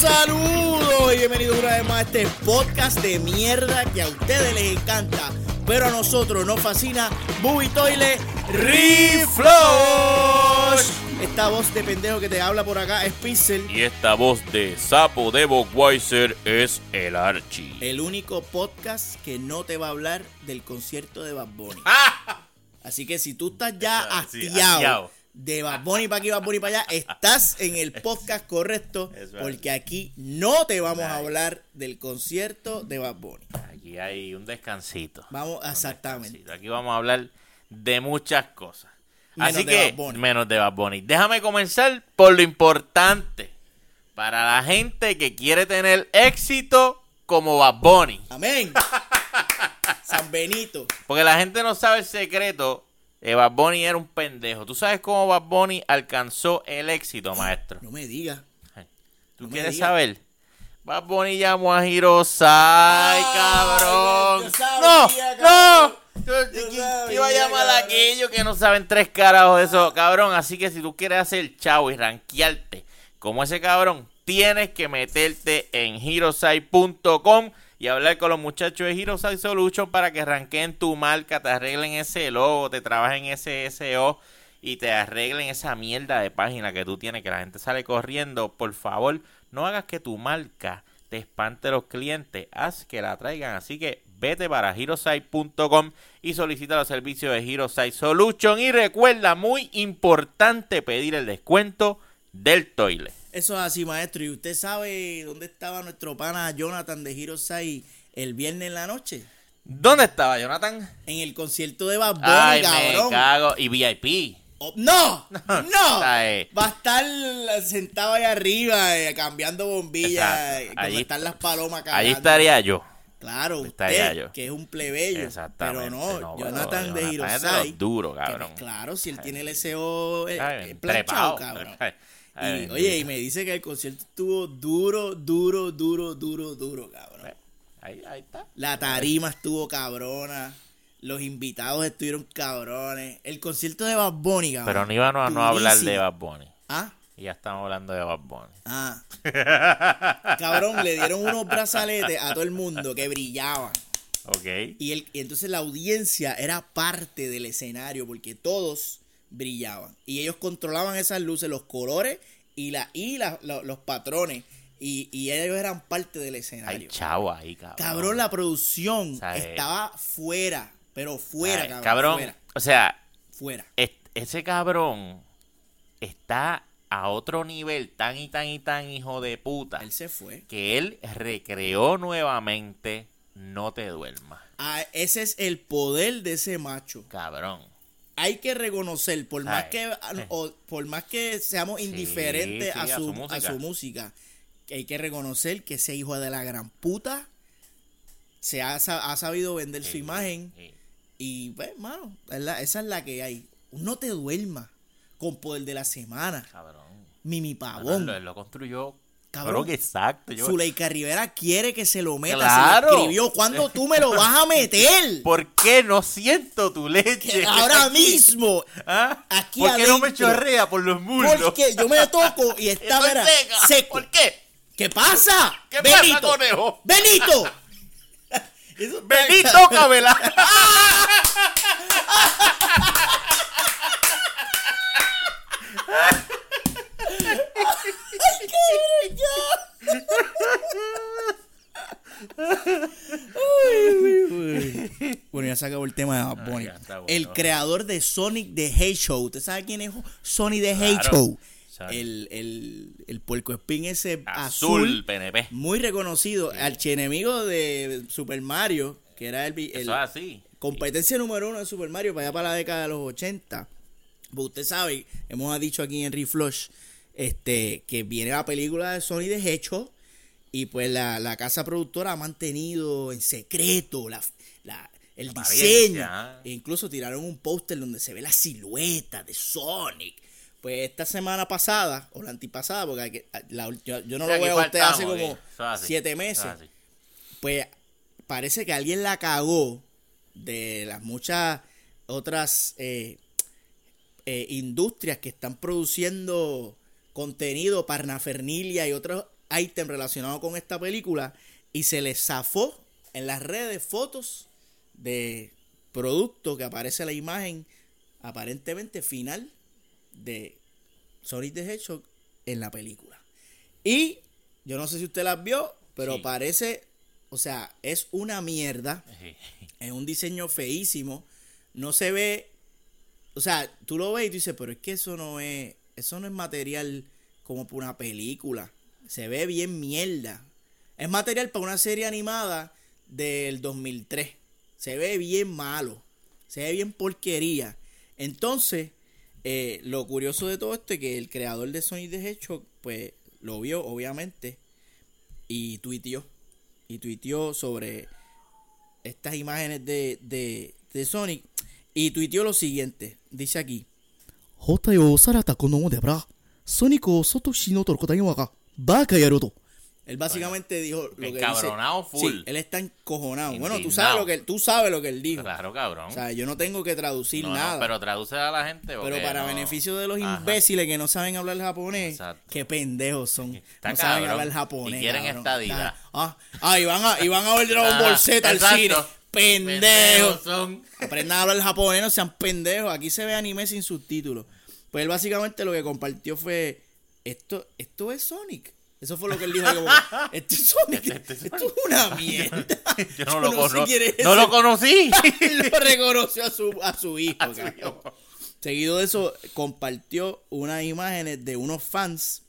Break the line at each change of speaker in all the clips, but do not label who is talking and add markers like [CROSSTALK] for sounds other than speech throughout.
Saludos y bienvenidos una vez más a este podcast de mierda que a ustedes les encanta, pero a nosotros nos fascina Bubi Toile Reflush. Esta voz de pendejo que te habla por acá es Pixel,
Y esta voz de sapo de Bockweiser es el Archie.
el único podcast que no te va a hablar del concierto de Bad Bunny. [LAUGHS] Así que si tú estás ya hastiado. De Bad Bunny para aquí, Bad Bunny para allá, estás en el podcast correcto, porque aquí no te vamos a hablar del concierto de Bad Bunny.
Aquí hay un descansito.
Vamos, exactamente.
Aquí vamos a hablar de muchas cosas.
Menos
Así
de
que, menos de Bad Bunny. Déjame comenzar por lo importante. Para la gente que quiere tener éxito como Bad Bunny.
Amén. [LAUGHS] San Benito.
Porque la gente no sabe el secreto. De Bad Bunny era un pendejo. ¿Tú sabes cómo Bad Bunny alcanzó el éxito, maestro?
No me digas.
¿Tú
No
quieres saber? Bad Bunny llamó a Hirosai, cabrón.
sabía,
no,
cabrón.
no. Yo-
Yo
¿Qui-
sabía,
¿Qué iba a llamar a aquellos que no saben tres carajos de eso, cabrón? Así que si tú quieres hacer chavo y rankearte como ese cabrón, tienes que meterte en hirosai.com y hablar con los muchachos de Hirosai Solution para que ranqueen tu marca, te arreglen ese logo, te trabajen ese SEO y te arreglen esa mierda de página que tú tienes, que la gente sale corriendo. Por favor, no hagas que tu marca te espante a los clientes, haz que la traigan. Así que vete para hirosite.com y solicita los servicios de Hirosite Solution. Y recuerda, muy importante, pedir el descuento del toilet.
Eso es así, maestro. ¿Y usted sabe dónde estaba nuestro pana Jonathan de Hirosai el viernes en la noche?
¿Dónde estaba Jonathan?
En el concierto de Bad Bunny,
Ay, me
cabrón.
cago. Y VIP.
Oh, ¡No! [LAUGHS] ¡No!
Ay.
Va a estar sentado ahí arriba eh, cambiando bombillas. Eh,
Allí-
están las palomas cagando.
Allí estaría yo.
Claro,
estaría
usted,
yo.
que es un plebeyo.
Exactamente.
Pero no,
pero
Jonathan
es de
Hirosai. que,
cabrón.
claro, si él tiene el SEO eh, planchado, cabrón.
Ay,
Y, oye, y me dice que el concierto estuvo duro, duro, duro, duro, duro, cabrón.
Ahí, ahí está.
La tarima estuvo cabrona. Los invitados estuvieron cabrones. El concierto de Bad Bunny, cabrón.
Pero no íbamos a no hablar de. Bad Bunny.
Ah,
Y ya estamos hablando de Bad Bunny.
ah. [LAUGHS] cabrón, le dieron unos brazaletes a todo el mundo que brillaban.
Ok.
Y, el, y entonces la audiencia era parte del escenario porque todos brillaban. Y ellos controlaban esas luces, los colores y, la, y la- la- los patrones. Y, y ellos eran parte del escenario.
chavo ahí, cabrón.
Cabrón, la producción
¿Sabes?
estaba fuera. Pero fuera,
Ay,
cabrón.
cabrón.
Fuera.
O sea,
fuera.
es- ese cabrón está a otro nivel tan y tan y tan hijo de puta
Él se fue.
que él recreó nuevamente No te duermas,
Ah, ese es el poder de ese macho.
cabrón.
Hay que reconocer, por más
Ay,
que
eh.
o- por más que seamos indiferentes
sí,
a,
a
su, a
música.
su música, que hay que reconocer que ese hijo de la gran puta se ha, ha sabido vender su imagen y pues, mano, esa es la que hay. No te duermas con poder de la semana.
Cabrón.
Mimi
Bueno,
Pavón.
lo, él lo construyó.
Cabrón.
Que exacto. Yo,
Zuleika Rivera quiere que se lo meta.
Claro.
Se lo escribió. ¿Cuándo tú me lo vas a meter? [LAUGHS]
¿Por qué no siento tu leche?
Ahora [LAUGHS] mismo.
¿Ah?
aquí
¿Por qué no me chorrea por los muslos?
Porque yo me toco y [LAUGHS] está
seca.
seco.
¿Por qué?
¿Qué pasa?
¿Qué pasa,
Benito.
conejo?
Benito. Eso cabrón.
Cabela.
Bueno, ya se acabó el tema de Bad Bunny.
ya bueno.
El creador de Sonic the Hedgehog. ¿Usted sabe quién es Sonic the
Claro.
Hedgehog? El, el, el puerco espín ese
Azul,
azul,
PNP.
muy reconocido. Archienemigo de Super Mario, que era el-
Eso es así.
competencia número uno de Super Mario para allá para la década de los 80. Pues usted sabe, hemos dicho aquí en Reflush este, que viene la película de Sony de Hedgehog y pues la, la casa productora ha mantenido en secreto la, la- el diseño. E incluso tiraron un póster donde se ve la silueta de Sonic. Pues esta semana pasada, o la antipasada, porque hay que- la- yo, yo no lo veo a usted hace como
así.
siete meses pues parece que alguien la cagó de las muchas otras eh, eh, industrias que están produciendo contenido, parnafernilia y otros ítem relacionado con esta película y se le zafó en las redes fotos de producto que aparece la imagen aparentemente final de Sonic the Hedgehog en la película. Y yo no sé si usted las vio, pero
Sí.
parece, o sea, es una mierda. Es un diseño feísimo. No se ve. O sea, tú lo ves y tú dices, pero es que eso no es. Eso no es material como para una película. Se ve bien mierda. Es material para una serie animada del 2003. Se ve bien malo. Se ve bien porquería. Entonces, eh, lo curioso de todo esto es que el creador de Sonic the Hedgehog, pues, lo vio, obviamente, y tuiteó. Y tuiteó sobre estas imágenes de, de, de Sonic. Y tuiteó lo siguiente. Dice aquí. 包帯を押された子供でばら、ソニコを外しのとることは言わが、バカ野郎と、Él básicamente dijo lo que dice.
Encabronado full.
Sí, él está encojonado. Bueno, tú
Indignado.
sabes lo que tú sabes lo que él dijo.
Claro, cabrón.
O sea, yo no tengo que traducir
No, no,
nada.
pero traduce a la gente.
Pero para
no-
beneficio de los
Ajá.
imbéciles que no saben hablar japonés,
Exacto.
qué pendejos son.
Está
no saben
cabrón.
hablar japonés.
Y quieren
cabrón.
estadidad.
Ah, ah, y van a, y van a ver Dragon Ball Z al cine. Pendejos.
son.
Aprendan a hablar japonés, no sean pendejos. Aquí se ve anime sin subtítulos. Pues él básicamente lo que compartió fue, esto, esto es Sonic. Eso fue lo que él dijo. como, esto es
es
Esto es una [LAUGHS] mierda. [LAUGHS] [LAUGHS]
Yo no lo
sé quién es
No lo conocí.
lo reconoció a su, a su hijo.
A su
cabrón.
hijo.
Seguido de eso, compartió unas imágenes de unos fans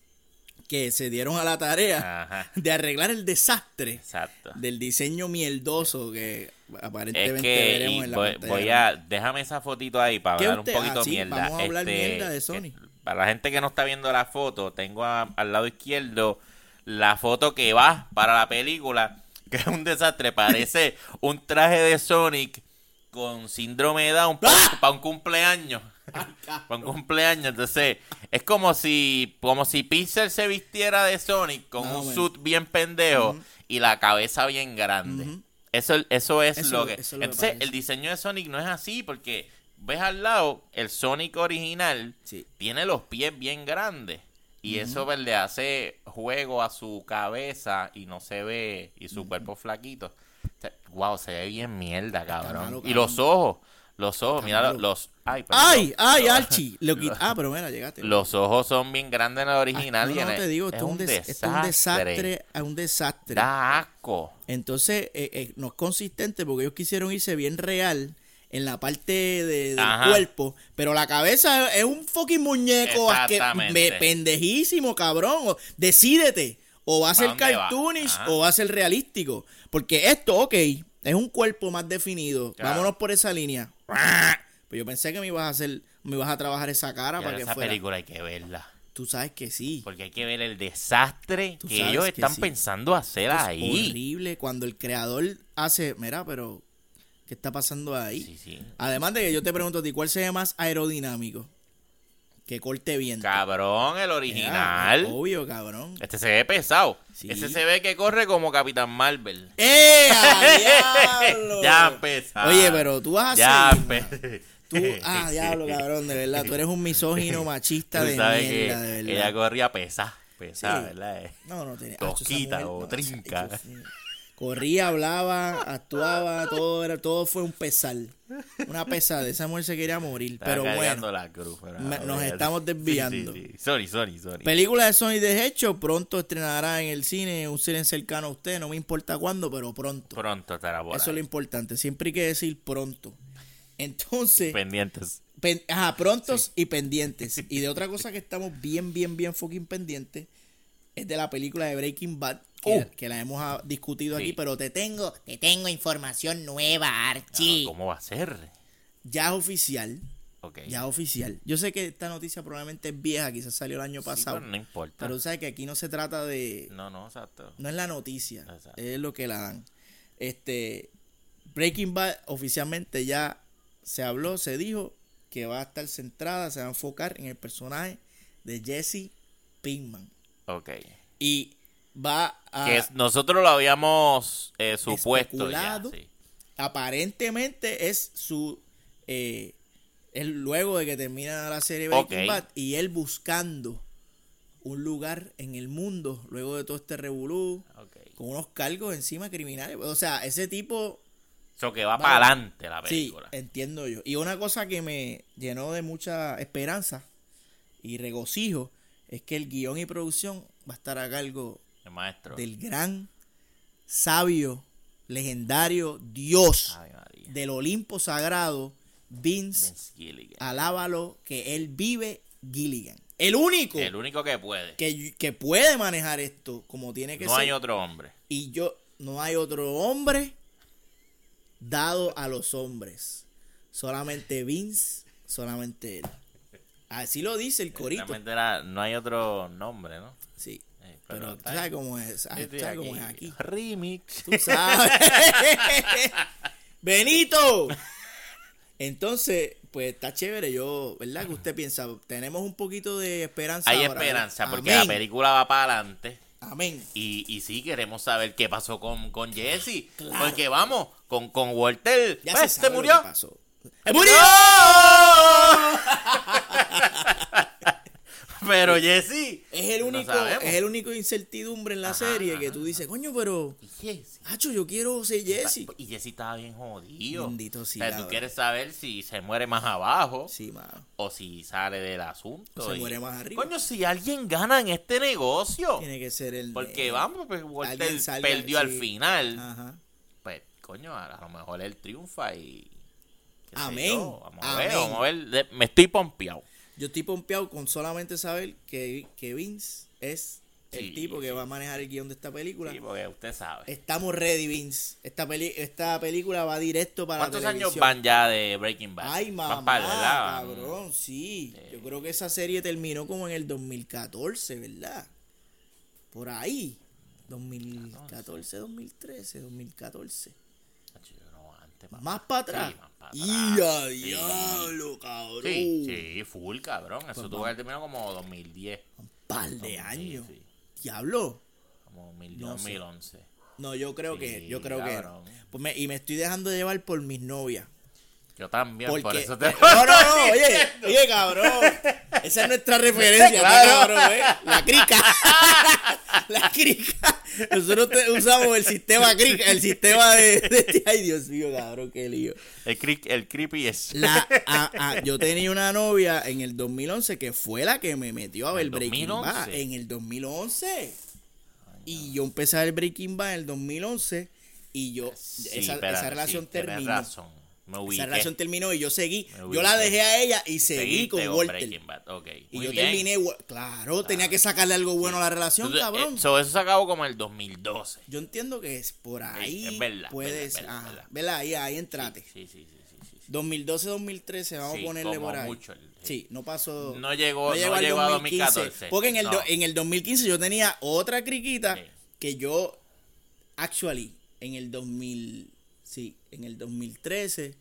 que se dieron a la tarea
Ajá.
de arreglar el desastre
Exacto.
del diseño mierdoso que
Es
aparentemente
que
veremos en la
voy,
pantalla.
voy a déjame esa fotito ahí para
¿Qué
hablar
usted-
un poquito
ah, sí,
mierda.
vamos a hablar
Este,
mierda de
que-
Sony.
Para la gente que no está viendo la foto, tengo a- al lado izquierdo la foto que va para la película, [LAUGHS] que es un desastre, parece [LAUGHS] un traje de Sonic con síndrome de Down
¡Ah!
para un cumpleaños. Para un cumpleaños, entonces es como si como si Pixel se vistiera de Sonic con
o
un
menos.
suit bien pendejo y la cabeza bien grande. Eso, eso es
Eso-
lo que.
eso es lo que
Entonces, el diseño de Sonic no es así porque ves al lado, el Sonic original
Sí.
tiene los pies bien grandes. Y eso pues, le hace juego a su cabeza y no se ve, y su cuerpo flaquito. O sea, wow, se ve bien mierda, cabrón.
malo,
Y los ojos, los ojos, mira
malo.
los. Ay, perdón.
¡Ay! ¡Ay,
Los-
Archie! Lo quit- [LAUGHS] Ah, pero mira, llegaste.
Los ojos son bien grandes en el
Ah,
original.
no,
y en
no,
el-
te digo, esto es un, des- esto es un desastre. Es un desastre.
Da asco.
Entonces, eh, eh, no es consistente porque ellos quisieron irse bien real en la parte de- del
Ajá.
cuerpo, pero la cabeza es un fucking muñeco asque- me- pendejísimo, cabrón. Decídete, o va a
¿Pa
ser
va?
cartoonish o va a ser realístico. Porque esto, ok, es un cuerpo más definido.
Claro.
Vámonos por esa línea. Pues yo pensé que me ibas a hacer, me ibas a trabajar esa cara para que
esa
fuera.
película hay que verla.
Tú sabes que sí.
Porque hay que ver el desastre que ellos
que
están
sí.
pensando hacer
Es
ahí.
horrible cuando el creador hace, mira, pero ¿qué está pasando ahí?
Sí, sí.
Además de que yo te pregunto a ti, ¿cuál se ve más aerodinámico? Que corte bien.
Cabrón, el original.
Obvio, cabrón.
Este se ve pesado.
Sí.
Ese se ve que corre como Capitán Marvel.
¡Eh! [LAUGHS]
Ya empezó. [LAUGHS]
Oye, pero tú vas a
empe-
Tú, ah, [LAUGHS] diablo, cabrón, de verdad. Tú eres un misógino machista de
sabes
mierda,
que
de
ella
verdad.
corría pesa. Pesa,
Sí.
¿verdad?
No, no tenía.
Tosquita o
no,
trinca.
Corría, hablaba, actuaba, todo era, todo fue un pesar. Una pesada. Esa mujer se quería morir.
estaba
pero bueno.
la cruz. pero,
me- nos
bueno,
estamos desviando.
sí, sí. Sorry, sorry, sorry.
Película de Sony de hecho pronto estrenará en el cine, un cine cercano a usted, no me importa cuándo, pero pronto.
Pronto estará por
Eso es lo importante, siempre hay que decir pronto. Entonces,
Pendientes.
pen- ajá, prontos y pendientes. Y de otra cosa que estamos bien, bien, bien fucking pendientes es de la película de Breaking Bad, que,
Uh.
que la hemos ah, discutido
Sí.
aquí, pero te tengo,
Te tengo información nueva, Archie.
Ah, ¿Cómo va a ser?
ya es oficial,
Ok.
ya es oficial. Yo sé que esta noticia probablemente es vieja, quizás salió el año
Sí,
pasado,
pero no importa.
pero tú sabes que aquí no se trata de,
No, no, exacto.
no es la noticia,
Exacto.
es lo que la dan. Este Breaking Bad oficialmente ya se habló, se dijo que va a estar centrada, se va a enfocar en el personaje de Jesse Pinkman
Ok.
y va a
que nosotros lo habíamos eh, supuesto ya.
Especulado.
sí.
aparentemente es su eh, es luego de que termina la serie Breaking
Ok.
Bad y él buscando un lugar en el mundo luego de todo este revolú, con unos cargos encima criminales. O sea, ese tipo
Eso que va para adelante la
Sí,
película.
entiendo yo. Y una cosa que me llenó de mucha esperanza y regocijo es que el guion y producción va a estar a cargo
El maestro.
del gran, sabio, legendario Dios del Olimpo Sagrado, Vince,
Vince Gilligan.
alábalo, que él vive Gilligan. El único
El único que puede.
que, que puede manejar esto como tiene que
No
ser.
hay otro hombre.
Y yo, no hay otro hombre dado a los hombres. Solamente Vince, solamente él. Así lo dice el corito.
Era- no hay otro nombre, ¿no?
Sí.
Eh,
Pero tú
está
sabes cómo es. ah, tú sabes cómo es aquí.
Remix.
Tú sabes. [LAUGHS] Benito. Entonces, pues está chévere. Yo, ¿verdad? que usted piensa? Tenemos un poquito de esperanza.
Hay
ahora,
esperanza
¿verdad?
porque
Amén.
la película va para adelante.
Amén.
Y, y sí, queremos saber qué pasó con, con Jesse.
Claro.
Porque vamos, con, con Walter.
Ya
pues,
se sabe
se
lo
murió.
que pasó. ¡Se murió! [LAUGHS]
Pero Jesse.
Es el único, es el único incertidumbre en la
Ajá,
serie que tú dices, coño, pero,
Jesse.
Hacho, yo quiero ser Jesse.
Y Jesse estaba bien jodido.
Bendito sí,
O sea, tú quieres saber si se muere más abajo
Sí, mano.
o si sale del asunto.
O se
y-
muere más arriba.
Coño, si alguien gana en este negocio.
Tiene que ser el.
Porque vamos, pues Walter
salga,
perdió al final.
Ajá.
Pues, coño, a lo mejor él triunfa y.
Amén.
Vamos a ver, vamos a ver. Me estoy pompeado.
Yo estoy pompeado con solamente saber que, que Vince es el
Sí,
tipo que
sí.
va a manejar el guion de esta película.
Sí, porque usted sabe.
Estamos ready, Vince. Esta, peli esta película va directo para la
¿Cuántos
televisión.
años van ya de Breaking Bad?
Ay, mamá,
par, ¿verdad? Van-
cabrón, sí. Yo creo que esa serie terminó como en el 2014, ¿verdad? Por ahí. 2014, 2013, 2014. Más para atrás.
Sí, más para
¡Y a
Sí.
diablo, cabrón!
Sí, sí, full, cabrón. Eso
Pues
tuvo que haber terminado como 2010.
Un par de años.
sí.
Diablo.
Como 2010,
No sé.
2011.
No, yo creo que, yo creo que. Pues me- y me estoy dejando llevar por mis novias.
Yo también,
Porque,
por eso te [LAUGHS]
no, no, no, oye, [LAUGHS] oye, cabrón. Esa es nuestra referencia,
Claro.
cabrón, ¿eh? La crica. [LAUGHS] La crica. Nosotros usamos el sistema crica, el sistema de, de- Ay, Dios mío, cabrón, qué lío.
El, el creepy es.
La, a- a- yo tenía una novia en el 2011 que fue la que me metió a ver
¿En
Breaking Bad.
2011?
En el 2011. Y yo empecé a ver Breaking Bad en el 2011 y yo,
Sí,
esa,
espérate,
esa relación
sí, tienes
terminó.
razón. Me.
Esa relación terminó y yo seguí. Yo la dejé a ella y seguí
Seguiste
con Walter.
Breaking Bad. Ok,
Y
muy
yo
bien.
terminé. Claro, tenía que sacarle algo bueno a la relación,
Entonces,
cabrón.
eh, so, eso se acabó como el 2012.
yo entiendo que es por ahí.
es verdad,
Puede
verdad, verdad,
ajá,
verdad.
¿verdad? Ahí, ahí entrate.
Sí, sí, sí, sí, sí, sí.
2012-2013, vamos a ponerle
como
por ahí.
mucho, el-
Sí, no pasó.
No llegó- no
al
llegó a 2014.
Porque en el, do-
No.
en el 2015 yo tenía otra criquita que yo, actually, en el 2000, sí, en el 2013,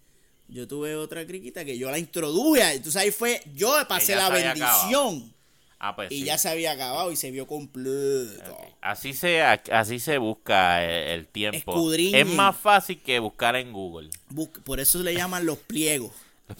yo tuve otra criquita que yo la introduje. Entonces ahí fue, yo pasé la bendición.
Ah, pues
Y
sí.
ya se había acabado y se vio completo.
Así se, así se busca el, el tiempo. Es más fácil que buscar en Google.
Por eso le llaman los pliegos.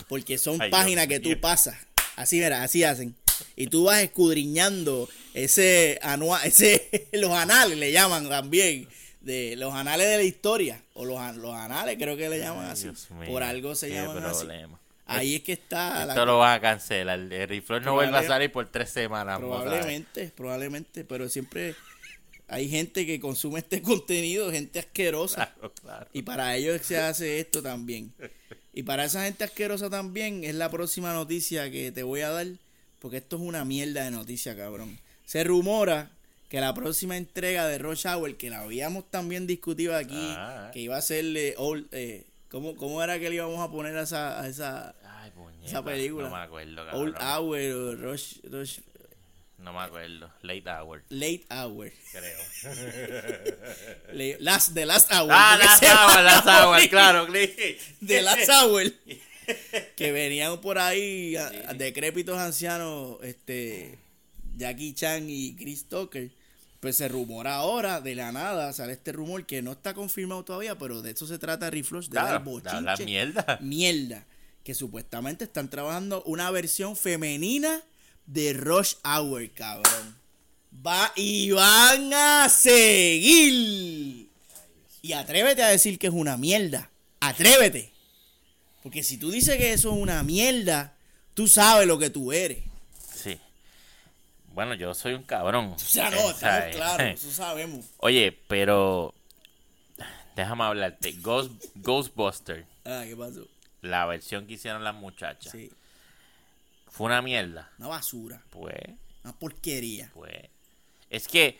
Porque son [LAUGHS]
Ay,
páginas
Dios
que tú
mío.
pasas. Así, mira, así hacen. Y tú vas escudriñando ese anual, ese, [LAUGHS] los anales le llaman también. De los anales de la historia. O los, los anales, creo que le llaman
Ay,
así. Por algo se llaman así.
problema.
Ahí es que está la-
Esto lo van a cancelar. El Riflor no vuelve a salir por tres semanas.
Probablemente, probablemente, pero siempre hay gente que consume este [LAUGHS] contenido, gente asquerosa.
Claro, claro.
Y para ellos se hace esto también. Y para esa gente asquerosa también es la próxima noticia que te voy a dar, porque esto es una mierda de noticia, cabrón. Se rumora que la próxima entrega de Rush Hour, que la habíamos también discutido aquí,
Ah.
que iba a ser eh, old, eh, ¿cómo, ¿cómo era que le íbamos a poner a esa, a esa
Ay, puñeta,
esa película?
No me acuerdo,
Old. Hour o Rush, Rush
No me acuerdo. Late Hour,
Late Hour?
creo. [LAUGHS]
Last, The Last Hour.
ah,
porque
las
se
Hour,
llama
las Hour, claro. Click.
de la Sauer que venían por ahí a- a decrépitos ancianos este Jackie Chan y Chris Tucker pues se rumora ahora de la nada sale este rumor que no está confirmado todavía pero de eso se trata Reflush de dar
Claro,
bochinche
la mierda.
mierda que supuestamente están trabajando una versión femenina de Rush Hour cabrón Va y van a seguir. Y atrévete a decir que es una mierda. Atrévete. Porque si tú dices que eso es una mierda, tú sabes lo que tú eres.
Bueno, yo soy un cabrón. [LAUGHS]
O sea, no,
Eh,
estamos
¿sabes?
claros, eso sabemos.
Oye, pero déjame hablarte. Ghost, Ghostbuster,
Ah, ¿qué pasó?
la versión que hicieron las muchachas,
Sí,
fue una mierda.
una basura,
Pues,
una porquería.
pues. Es que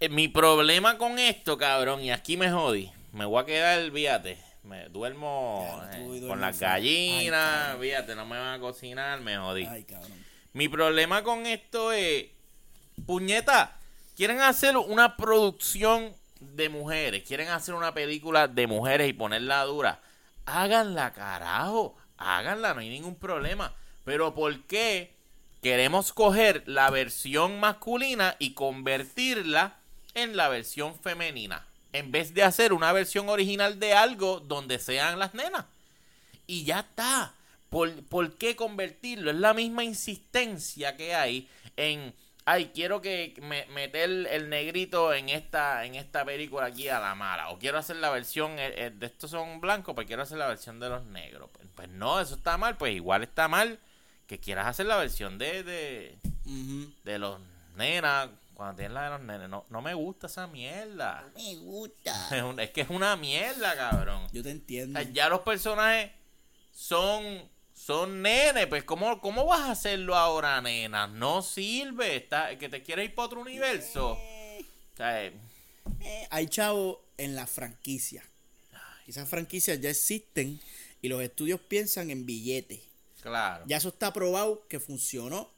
eh, mi problema con esto, cabrón, y aquí me jodí. Me voy a quedar, fíjate. Me duermo eh, con las gallinas, fíjate, no me van a cocinar, me jodí.
Ay, cabrón.
Mi problema con esto es, puñeta, quieren hacer una producción de mujeres, quieren hacer una película de mujeres y ponerla dura. Háganla, carajo, háganla, no hay ningún problema. Pero ¿por qué queremos coger la versión masculina y convertirla en la versión femenina? En vez de hacer una versión original de algo donde sean las nenas y ya está. ¿Por, por qué convertirlo? Es la misma insistencia que hay en, ay, quiero que me, meter el negrito en esta en esta película aquí a la mala. O quiero hacer la versión, eh, eh, de estos son blancos, pues quiero hacer la versión de los negros. Pues, pues no, eso está mal. Pues igual está mal que quieras hacer la versión de, de, de los nenas. Cuando tienes la de los nenes, no, no me gusta esa mierda.
Me gusta. [LAUGHS]
Es, un- es que es una mierda, cabrón.
Yo te
O
entiendo.
sea, ya los personajes son son nenes, pues ¿cómo, cómo vas a hacerlo ahora, nena? No sirve, está, que te quieres ir para otro universo. O sea, eh,
Eh, hay chavos en la franquicia. Esas franquicias ya existen y los estudios piensan en billetes.
claro.
Ya eso está probado que funcionó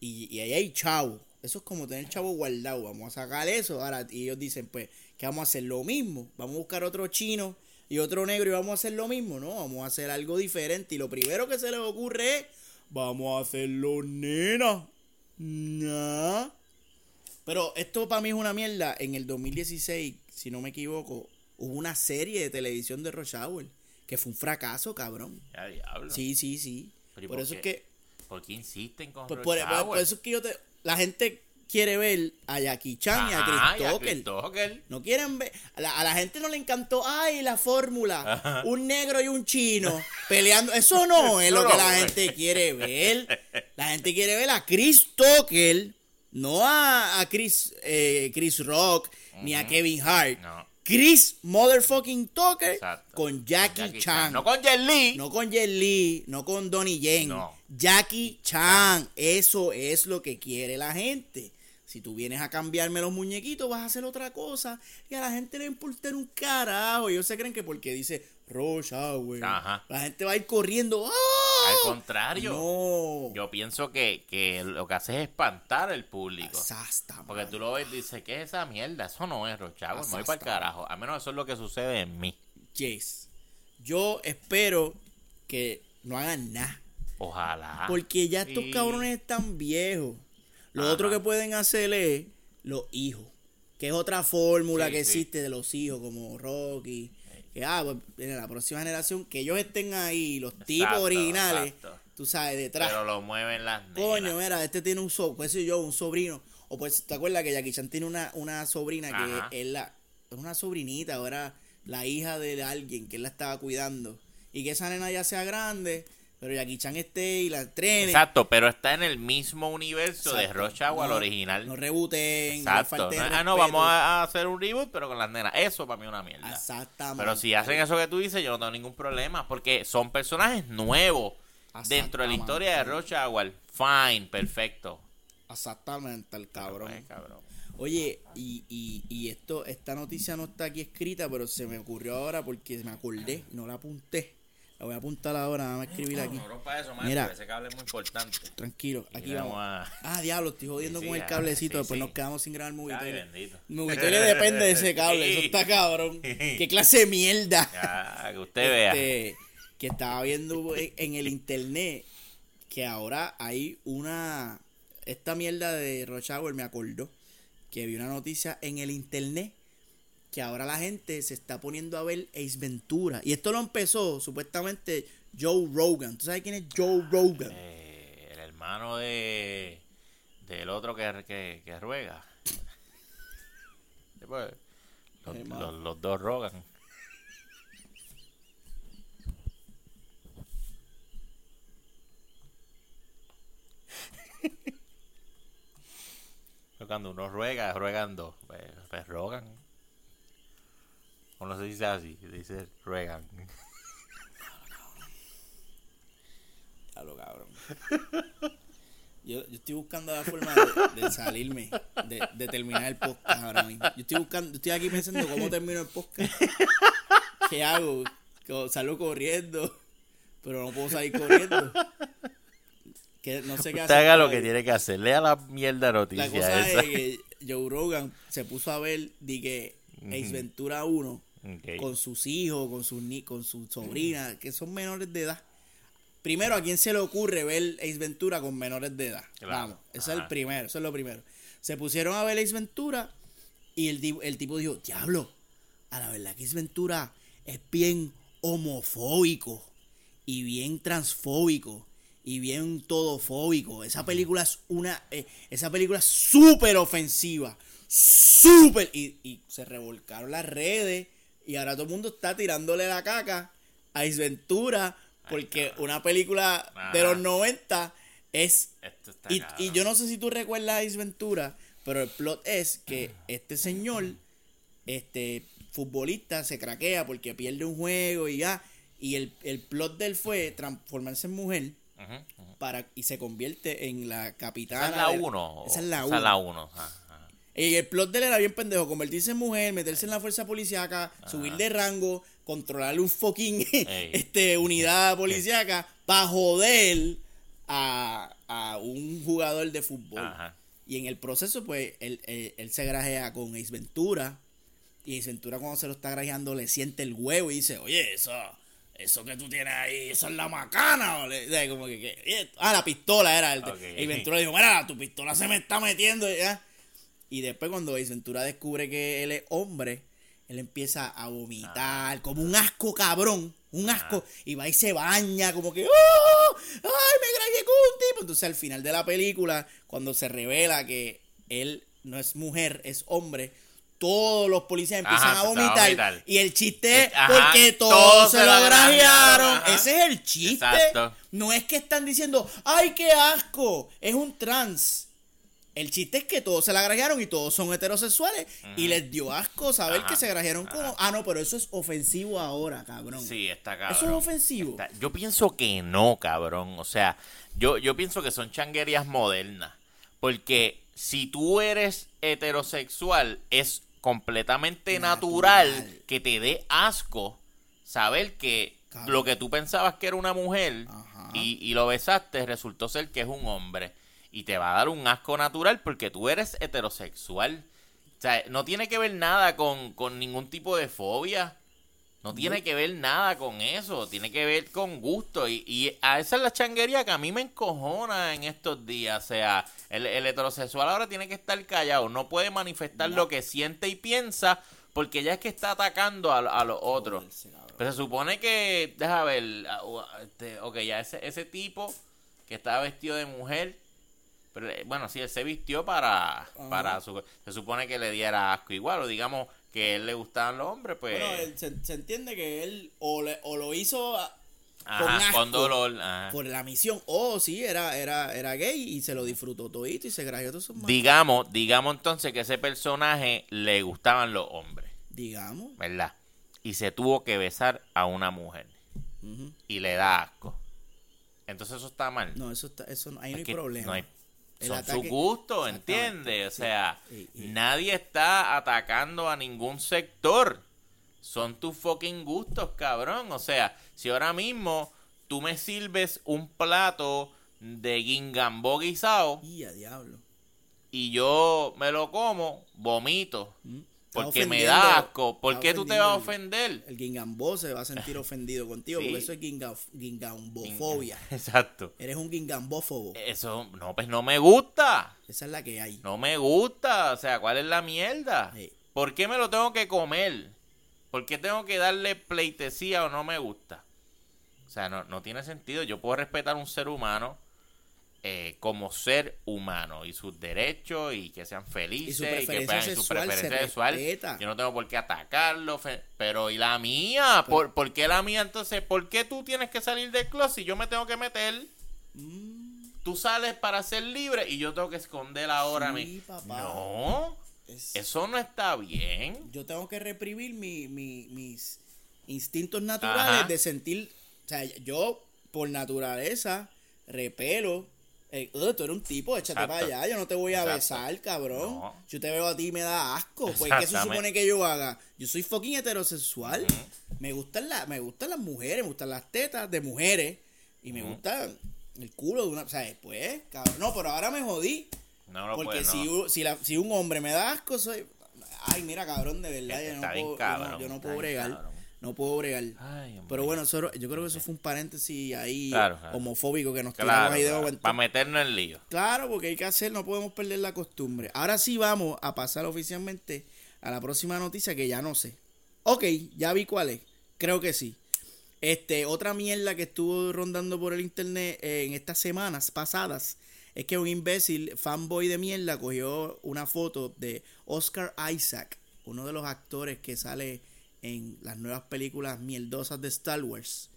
y, y ahí hay chavo. Eso es como tener chavo guardado. Vamos a sacar eso. Ahora, y ellos dicen, pues, que vamos a hacer lo mismo. Vamos a buscar otro chino y otro negro y vamos a hacer lo mismo. No, vamos a hacer algo diferente. Y lo primero que se les ocurre es, vamos a hacerlo nena. Nah. Pero esto para mí es una mierda. En el 2016, si no me equivoco, hubo una serie de televisión de Rush Hour que fue un fracaso, cabrón.
Ya, diablo.
Sí, sí, sí.
Pero ¿y
Por
por
eso es que
¿Por qué insisten con
por,
Rush
por- por eso es que yo te la gente quiere ver a Jackie Chan y a
Ajá,
Chris
y a
Tucker.
Chris Tucker.
No quieren ver a la, a la gente no le encantó, ay, la fórmula,
Ajá.
un negro y un chino peleando. Eso no [LAUGHS] es lo que la gente quiere ver. [LAUGHS] La gente quiere ver a Chris Tucker, no a, a Chris eh, Chris Rock ni a Kevin Hart.
No.
Chris motherfucking Tucker
Exacto.
con Jackie, Chan.
No con Jet Li.
No con Jet Li, no con Donnie Yen.
No.
Jackie Chan. Eso es lo que quiere la gente. Si tú vienes a cambiarme los muñequitos, vas a hacer otra cosa. Y a la gente le importa un carajo. Ellos se creen que porque dice Hour,
Ajá.
la gente va a ir corriendo. ¡Ah!
Al contrario.
No.
Yo pienso que, que lo que hace es espantar al público.
Sasta,
Porque tú lo ves y dices, ¿qué es esa mierda? Eso no es Rochagua, me voy
Asasta.
para el carajo. A menos eso es lo que sucede en mí.
Jace, yo espero que no hagan nada.
Ojalá.
Porque ya estos
Sí.
cabrones están viejos. Lo
Ajá.
otro que pueden hacer es los hijos. Que es otra fórmula
Sí,
que
sí.
existe de los hijos, como Rocky. Que, ah, pues, en la próxima generación, que ellos estén ahí, los tipos originales,
exacto.
tú sabes, detrás.
Pero lo mueven las nenas.
Coño, mira, este tiene un so, pues yo, un sobrino. O pues, ¿te acuerdas que Jackie Chan tiene una, una sobrina
Ajá.
que es la, es una sobrinita, ahora la hija de alguien que él la estaba cuidando? Y que esa nena ya sea grande, pero Jackie Chan esté y la entrene.
Exacto, pero está en el mismo universo de el
No-
original.
No rebuten, no
Exacto.
falten
ah, no, vamos a, hacer un reboot, pero con las nenas. Eso para mí es una mierda.
Exactamente.
Pero si hacen eso que tú dices, yo no tengo ningún problema. Porque son personajes nuevos dentro de la historia de Rochagua. Fine, perfecto.
Exactamente, el cabrón.
Pues, cabrón.
Oye, y, y, y esto, esta noticia no está aquí escrita, pero se me ocurrió ahora porque me acordé, no la apunté. La voy a apuntar ahora, vamos a escribir aquí.
No rompa eso, maestro,
Mira.
ese cable es muy importante.
Tranquilo, aquí vamos.
vamos a-
Ah, diablo, estoy jodiendo
Sí,
con
sí,
el cablecito, después nos quedamos sin grabar. El movitorio depende de ese cable, eso está [LAUGHS] cabrón. ¿Qué clase de mierda?
Ya, que usted vea.
Este, que estaba viendo en, el internet que ahora hay una esta mierda de Hour me acordó que vi una noticia en el internet que ahora la gente se está poniendo a ver Ace Ventura y esto lo empezó supuestamente Joe Rogan ¿tú sabes quién es Joe Rogan?
Eh, el hermano de del otro que, que, que ruega. [LAUGHS] Después, los,
ma.
los- los dos rogan. [LAUGHS] Cuando uno ruega, ruegan dos. Pues, pues rogan. O no se dice así, se dice ruegan.
Diablo, cabrón. [LAUGHS] Yo, yo estoy buscando la forma de, de salirme, de, de terminar el podcast ahora mismo. Yo estoy buscando, yo estoy aquí pensando cómo termino el podcast. ¿Qué hago? Salgo corriendo, pero no puedo salir corriendo. Que no sé qué
Usted haga lo que tiene que hacer. Lea la mierda
La
noticia
cosa
esa.
es que Joe Rogan se puso a ver, di que Ace Ventura 1 Con sus hijos, con sus ni con sus sobrinas, que son menores de edad. Primero, ¿a quién se le ocurre ver Ace Ventura con menores de edad?
Claro.
Vamos, eso es el primero, eso es lo primero. Se pusieron a ver Ace Ventura y el, el tipo dijo, diablo, a la verdad que Ace Ventura es bien homofóbico y bien transfóbico y bien todofóbico. Esa película es una, eh, esa película es súper ofensiva, súper, y, y se revolcaron las redes y ahora todo el mundo está tirándole la caca a Ace Ventura porque una película de los 90 es
Esto está
y, yo no sé si tú recuerdas a Ace Ventura, pero el plot es que este señor, este futbolista, se craquea porque pierde un juego y ya. Y el, el plot de él fue transformarse en mujer para y se convierte en la capitana.
Esa es la
de-
1.
Esa es la
Esa
1.
es la 1.
Y el plot de él era bien pendejo, convertirse en mujer, meterse en la fuerza policíaca, subir de rango, controlarle un fucking [LAUGHS] este, unidad policíaca para joder a, a un jugador de fútbol.
Ajá.
Y en el proceso, pues, él, él- él se grajea con Ace Ventura. Y Ace Ventura cuando se lo está grajeando le siente el huevo y dice, oye, eso, eso que tú tienes ahí, eso es la macana. o le- como que, que- ah, la pistola era. El,
Ok.
Y Ventura dijo, mira, tu pistola se me está metiendo. Ya. Y después cuando Ace Ventura descubre que él es hombre, él empieza a vomitar, como un asco cabrón, un asco, y va y se baña, como que, ¡oh! ¡Ay, me grajeé con un tipo! Entonces al final de la película, cuando se revela que él no es mujer, es hombre, todos los policías empiezan
Ajá,
a vomitar, y el chiste es
Ajá,
porque todos,
todos
se
se
lo
ajá.
Ese es el chiste.
Exacto.
No es que están diciendo, ¡ay, qué asco! Es un trans. El chiste es que todos se la grajearon y todos son heterosexuales y les dio asco saber
Ajá,
que se grajearon con... Ah, no, pero eso es ofensivo ahora, cabrón.
Sí, está cabrón.
Eso es ofensivo.
Está- Yo pienso que no, cabrón. O sea, yo, yo pienso que son changuerías modernas. Porque si tú eres heterosexual, es completamente natural,
Natural.
que te dé asco saber que
Cabrón.
lo que tú pensabas que era una mujer y, y lo besaste, resultó ser que es un hombre. Y te va a dar un asco natural porque tú eres heterosexual. O sea, no tiene que ver nada con, con ningún tipo de fobia. No tiene que ver nada con eso, tiene que ver con gusto. Y, y a esa es la changuería que a mí me encojona en estos días. O sea, el, el heterosexual ahora tiene que estar callado, no puede manifestar lo que siente y piensa porque ya es que está atacando a, a los otros. Pero se supone que, deja ver, este, ok, ya ese, ese tipo que estaba vestido de mujer, pero eh, bueno, sí, él se vistió para, para su, se supone que le diera asco igual, o digamos que a él le gustaban los hombres, pues...
Bueno, él- se, se entiende que él o, le- o lo hizo a-
Ajá,
con asco
con dolor. ajá.
por la misión o sí, era, era, era gay y se lo disfrutó todito y se grajeó todos machos.
Digamos, digamos entonces que ese personaje le gustaban los hombres,
Digamos.
¿verdad? Y se tuvo que besar a una mujer y le da asco. Entonces eso está mal.
No, eso, está, eso no, ahí no hay problema.
no hay-
El
son gustos,
Exactamente,
¿entiendes? O
sí.
sea, nadie está atacando a ningún sector. Son tus fucking gustos, cabrón. O sea, si ahora mismo tú me sirves un plato de guingambó guisado
Y a diablo.
y yo me lo como, vomito.
Mm.
Porque me da asco. ¿Por qué tú te vas a ofender?
El, el guingambó se va a sentir ofendido contigo
Sí.
porque eso es guinga, guingambofobia. [LAUGHS]
Exacto.
Eres un guingambófobo.
Eso, no, pues no me gusta.
Esa es la que hay.
No me gusta. O sea, ¿cuál es la mierda?
Sí.
¿Por qué me lo tengo que comer? ¿Por qué tengo que darle pleitesía o no me gusta? O sea, no, no tiene sentido. Yo puedo respetar a un ser humano eh, como ser humano y sus derechos y que sean felices
Y su
que su
sexual se
preferencia sexual.
respeta.
Yo no tengo por qué atacarlo, pero ¿y la mía? ¿Por, por qué la mía? Entonces, ¿por qué tú tienes que salir del closet y yo me tengo que meter?
Mm,
Tú sales para ser libre y yo tengo que esconder ahora
Sí,
mi...
papá.
No,
es-
eso no está bien.
yo tengo que reprimir mi, mi- mis instintos naturales
Ajá.
de sentir, o sea, yo por naturaleza repelo. Eh, "Ugh, tú eres un tipo, échate
Exacto.
para allá, yo no te voy a
Exacto.
besar, cabrón.
No.
Si te veo a ti me da asco. Pues, ¿qué se supone que yo haga? Yo soy fucking heterosexual. Me gustan la, me gustan las mujeres, me gustan las tetas de mujeres. Y me gusta el culo de una. O sea, después, cabrón. No, pero ahora me jodí.
No lo
Porque si,
no.
si, la- si un hombre me da asco, soy. Ay, mira, cabrón, de verdad,
Este
yo no, puedo, yo no, yo puedo bregar.
cabrón.
No puedo bregar.
Ay.
Pero bueno, eso- yo creo que eso fue un paréntesis ahí
Claro, claro.
homofóbico que nos tiramos
Claro,
ahí de momento.
para meternos en lío.
Claro, porque hay que hacer, no podemos perder la costumbre. Ahora sí vamos a pasar oficialmente a la próxima noticia que ya no sé. Ok, ya vi cuál es. Creo que sí. Este, otra mierda que estuvo rondando por el internet eh, en estas semanas pasadas es que un imbécil fanboy de mierda cogió una foto de Oscar Isaac, uno de los actores que sale en las nuevas películas mierdosas de Star Wars.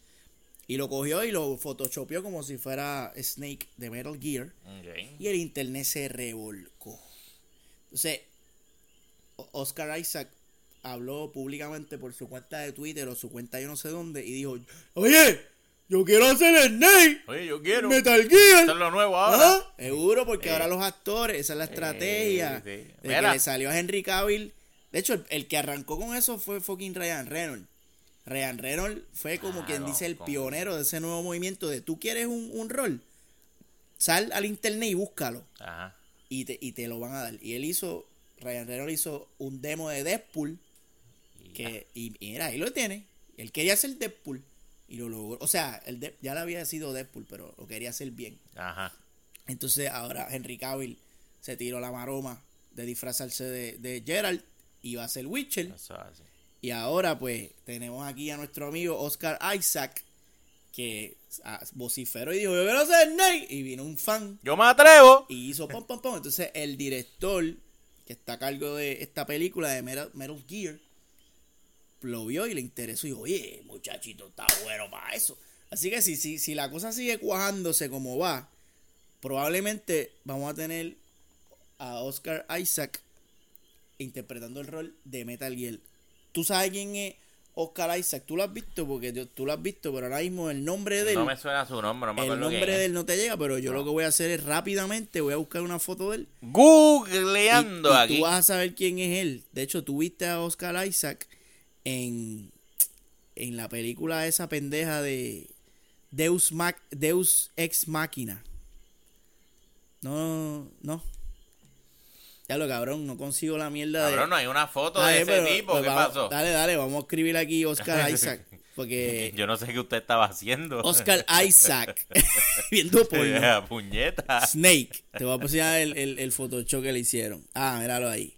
Y lo cogió y lo photoshopeó como si fuera Snake de Metal Gear. Y el internet se revolcó. Entonces, Oscar Isaac habló públicamente por su cuenta de Twitter o su cuenta yo no sé dónde y dijo, oye, yo quiero hacer Snake,
Oye, yo quiero.
Metal Gear.
Es lo nuevo ahora.
¿Ah? Seguro, porque
Eh.
ahora los actores, esa es la estrategia.
sí.
De que
Mira.
le salió a Henry Cavill. De hecho, el, el que arrancó con eso fue fucking Ryan Reynolds. Ryan Reynolds fue como quien dice el pionero de ese nuevo movimiento de tú quieres un, un rol, sal al internet y búscalo.
Ajá.
Y te, y te lo van a dar. Y él hizo, Ryan Reynolds hizo un demo de Deadpool.
Y
Que, y mira, ahí lo tiene. Él quería hacer Deadpool. Y lo logró. O sea, el de- ya le había sido Deadpool, pero lo quería hacer bien.
Ajá.
Entonces ahora Henry Cavill se tiró la maroma de disfrazarse de, de Gerald y va a ser Witcher.
Eso es así.
Y ahora pues tenemos aquí a nuestro amigo Oscar Isaac que ah, vociferó y dijo, yo quiero ser Snake. Y vino un fan
Yo me atrevo.
y hizo pom pom pom. Entonces el director que está a cargo de esta película de Metal, Metal Gear lo vio y le interesó y dijo, oye, muchachito, está bueno para eso. Así que si, si, si la cosa sigue cuajándose como va, probablemente vamos a tener a Oscar Isaac interpretando el rol de Metal Gear. ¿Tú sabes quién es Oscar Isaac? ¿Tú lo has visto? Porque tú lo has visto, pero ahora mismo el nombre de él...
No me suena su nombre, no me
el nombre de él no te llega, pero yo
No.
lo que voy a hacer es rápidamente voy a buscar una foto de él.
Googleando
y
aquí.
Tú vas a saber quién es él. De hecho, tú viste a Oscar Isaac en, en la película esa pendeja de Deus, Ma- Deus Ex Máquina. No, no. Ya lo cabrón, no consigo la mierda de.
Cabrón, no hay una foto de ese
pero-
tipo.
pues
¿Qué
vamos-
pasó?
Dale, dale, vamos a escribir aquí Oscar Isaac. [LAUGHS] Porque
Yo no sé qué usted estaba haciendo.
Oscar [LAUGHS] Isaac, [LAUGHS] viendo porno.
Puñeta.
Snake. Te voy a posicionar el, el, el Photoshop que le hicieron. Ah, míralo ahí.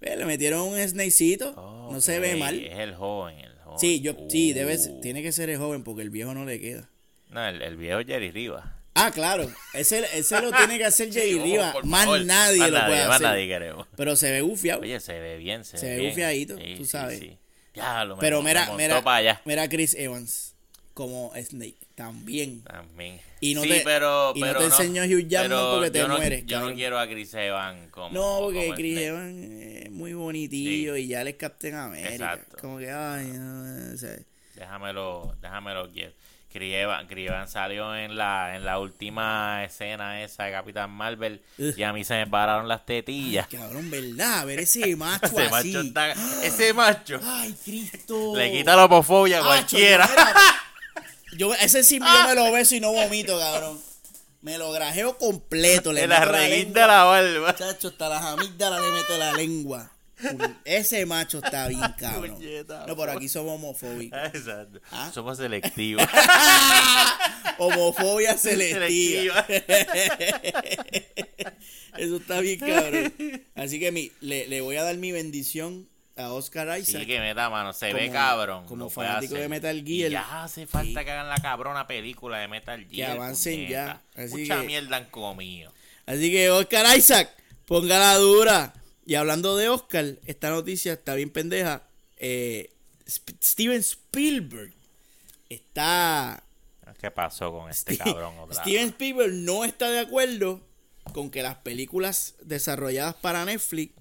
Le metieron un snakecito. no se ve mal.
Es el joven, el joven.
Sí, yo, sí, debe,
Uh.
tiene que ser el joven porque el viejo no le queda.
No, el, el viejo Jerry Rivas.
Ah, claro. Ese, ese lo tiene que hacer Jay [LAUGHS]
Sí,
Riva. Más
favor.
nadie
Más
lo puede
Más
hacer.
nadie queremos.
Pero se ve gufiado.
Oye, se ve bien, se,
Se
ve bien.
bufiadito, tú sabes.
Ya, lo me
Pero
me
mira,
montó
mira,
allá.
mira a Chris Evans como Snake. También.
También.
Y no
sí,
te-
pero,
y no
pero
te enseño a Hugh Jackman porque te
yo no,
mueres,
Yo no quiero a Chris Evans como.
No, porque
como
Chris. Evans es muy bonitillo
Sí.
y ya él es Captain America.
Exacto.
Como que, ay, no, o sea,
Déjamelo, déjamelo quiero. Chris Evans salió en la, en la última escena esa de Capitán Marvel y a mí se me pararon las tetillas.
Cabrón, ¿verdad? A ver ese [LAUGHS] macho
Ese
así.
macho está, ese macho
Ay, Cristo.
le quita la homofobia a cualquiera. [LAUGHS]
yo, ese sí yo me lo beso y no vomito, cabrón. Me lo grajeo completo. Le meto la lengua.
de la barba.
Chacho, hasta las amígdalas le meto la lengua. Ese macho está bien, [LAUGHS] cabrón. No, pero aquí somos homofóbicos.
Exacto.
Ah.
Somos selectivos. [LAUGHS]
Homofobia selectiva. [LAUGHS] Eso está bien, cabrón. Así que mi, le, le voy a dar mi bendición a Oscar Isaac.
Sí, que meta mano, se ve cabrón.
como fanático de Metal Gear.
ya hace falta
Sí.
que hagan la cabrona película de Metal Gear.
avancen ya. Así
Mucha
que-
mierda han comido.
Así que Oscar Isaac, ponga la dura. Y hablando de Oscar, esta noticia está bien pendeja. Eh, Sp- Steven Spielberg está.
¿Qué pasó con este
Ste-
cabrón otra
Steven? Spielberg no está de acuerdo con que las películas desarrolladas para Netflix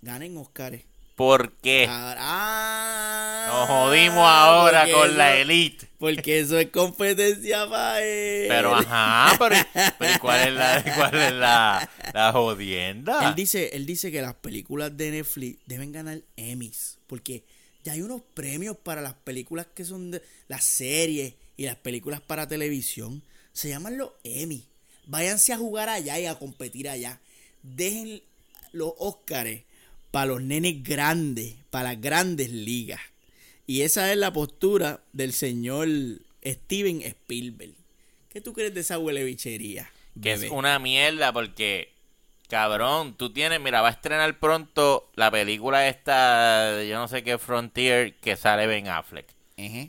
ganen Oscars.
¿Por qué?
Ah,
Nos jodimos ahora
porque
con la elite.
Porque eso es competencia para él.
Pero ajá, pero, pero ¿y ¿cuál es la, cuál es la, la jodienda?
Él dice, él dice que las películas de Netflix deben ganar Emmys. Porque ya hay unos premios para las películas que son de las series y las películas para televisión. Se llaman los Emmy. Váyanse a jugar allá y a competir allá. Dejen los Óscares para los nenes grandes, para las grandes ligas. Y esa es la postura del señor Steven Spielberg. ¿Qué tú crees de esa huele bichería?
Que es una mierda porque, cabrón, tú tienes, mira, va a estrenar pronto la película esta, yo no sé qué Frontier, que sale Ben Affleck.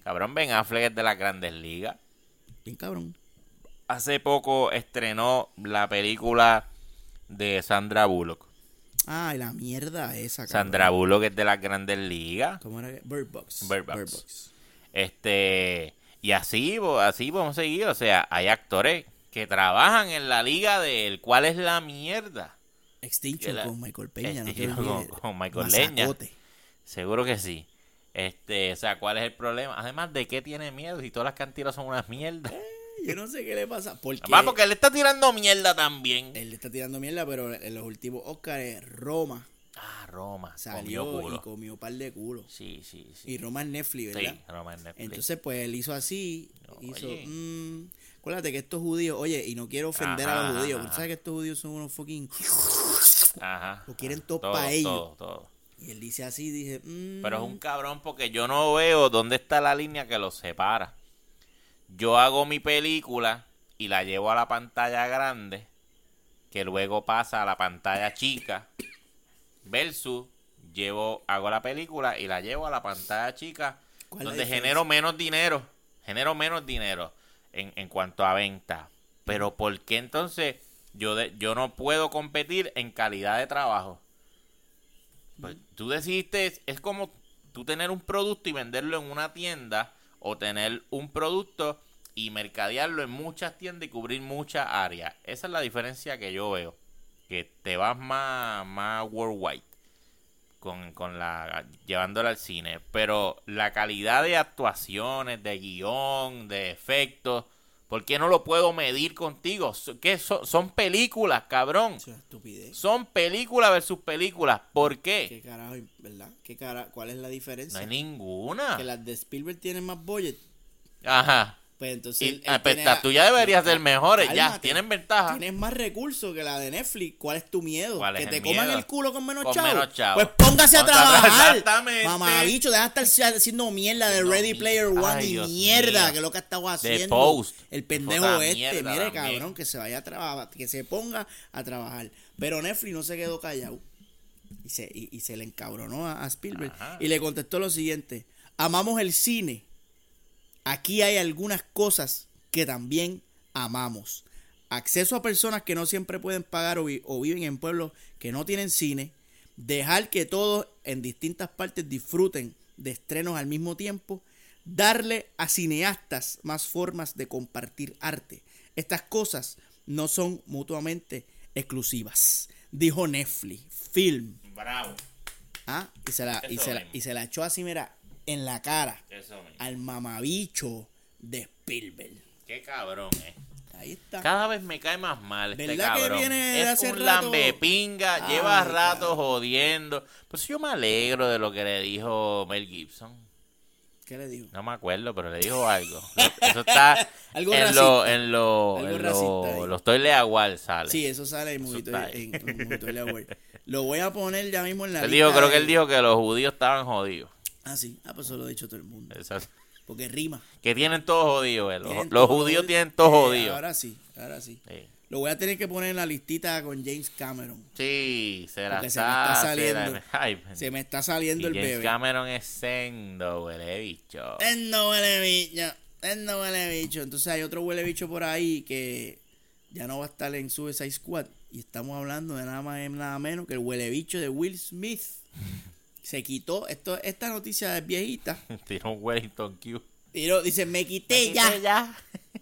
Cabrón, Ben Affleck es de las grandes ligas.
bien cabrón.
Hace poco estrenó la película de Sandra Bullock.
Ay, la mierda esa. cabrón.
Sandra Bullock es de las grandes ligas.
¿Cómo era? Bird Box.
Bird Box. Este, y así, así vamos a seguir. O sea, hay actores que trabajan en la liga del cuál es la mierda.
Extinction
la-
con Michael Peña. no
Extinction con-
olvides.
con Michael Leña. Seguro que sí. Este, o sea, ¿cuál es el problema? Además, ¿de qué tiene miedo? Si todas las cantinas son unas mierdas.
Yo no sé qué le pasa. Porque
porque él está tirando mierda también.
él le está tirando mierda, pero en los últimos Oscars, Roma
Ah, Roma.
salió
Comió culo.
y comió par de culo.
Sí, sí, sí.
Y Roma es Netflix,
Sí,
¿verdad?
Roma en Netflix.
Entonces, pues él hizo así.
No,
hizo.
oye.
mm, acuérdate que estos judíos, oye, y no quiero ofender a los judíos, pero sabes que estos judíos son unos fucking.
Ajá.
lo quieren todo
todo
pa' ellos.
Todo, todo.
Y él dice así, dice. mm,
Pero es un cabrón porque yo no veo dónde está la línea que los separa. Yo hago mi película y la llevo a la pantalla grande, que luego pasa a la pantalla chica, versus llevo, hago la película y la llevo a la pantalla chica,
¿Cuál es
donde genero menos dinero, genero menos dinero en, en cuanto a venta. Pero ¿por qué entonces yo, de- yo no puedo competir en calidad de trabajo? Pues, tú decidiste, es como tú tener un producto y venderlo en una tienda o tener un producto y mercadearlo en muchas tiendas y cubrir muchas áreas. Esa es la diferencia que yo veo. Que te vas más, más worldwide con, con la llevándola al cine. Pero la calidad de actuaciones, de guion, de efectos, ¿por qué no lo puedo medir contigo? ¿Qué son, son películas, cabrón.
Es estupidez.
Son películas versus películas. ¿Por
¿Qué
qué?
carajo, verdad? ¿Qué cara, ¿Cuál es la
No
diferencia?
hay ninguna.
Que las de Spielberg tienen más budget.
Ajá.
Pues entonces.
Y,
él- él
ah, pues, las tuyas deberían ser mejores. Ya,
Cálmate.
tienen ventaja.
Tienes más recursos que la de Netflix. ¿Cuál es tu miedo?
¿Cuál es
que te coman el culo con menos
Con
chavo.
menos chavo.
Pues póngase a trabajar.
Exactamente.
Mamabicho, deja de estar haciendo mierda de
No,
Ready Player One
Ay,
y
Dios
mierda,
mío.
que es lo que ha estado haciendo.
Post.
El pendejo este,
mierda
mire cabrón, que se vaya a trabajar, que se ponga a trabajar. Pero Netflix no se quedó callado. Y se, y, y se le encabronó a, a Spielberg.
Ajá.
Y le contestó lo siguiente. Amamos el cine. Aquí hay algunas cosas que también amamos. Acceso a personas que no siempre pueden pagar o, vi- o viven en pueblos que no tienen cine. Dejar que todos en distintas partes disfruten de estrenos al mismo tiempo. Darle a cineastas más formas de compartir arte. Estas cosas no son mutuamente exclusivas. Dijo Netflix. Film.
Bravo.
Ah, y se la, y se la, y se la echó así, mira, en la cara
Eso mismo.
al mamabicho de Spielberg.
Qué cabrón, eh.
Ahí está.
Cada vez me cae más mal este
¿Verdad que
cabrón.
viene
es
hace
un
rato?
lambepinga, lleva rato
cabrón.
jodiendo. Pues yo me alegro de lo que le dijo Mel Gibson.
¿Qué le dijo?
No me acuerdo, pero le dijo algo. Eso está [LAUGHS]
Algo
en lo, en lo,
Algo
en lo, los Toilet Award sale.
Sí, eso sale en Word. Lo voy a poner ya mismo en la
Él dijo, creo que él dijo que los judíos estaban jodidos.
Ah, sí. Ah, pues eso lo ha dicho todo el mundo.
Eso-
Porque rima.
que tienen todos jodidos, eh. Los, judíos tienen todos
Eh,
jodidos.
Ahora sí, ahora sí.
Sí.
Lo voy a tener que poner en la listita con James Cameron.
Sí, se la
Porque se me está saliendo.
Ay,
Se me está saliendo el
James
bebé.
Cameron es sendo, huele bicho.
No huele bicho. Huele bicho. Entonces hay otro huele bicho por ahí que ya no va a estar en Suicide Squad. Y estamos hablando de nada más y nada menos que el huele bicho de Will Smith. Se quitó. Esto, esta noticia es viejita. [LAUGHS]
Tiró un Wellington Q.
Pero dice, me quité ya.
ya.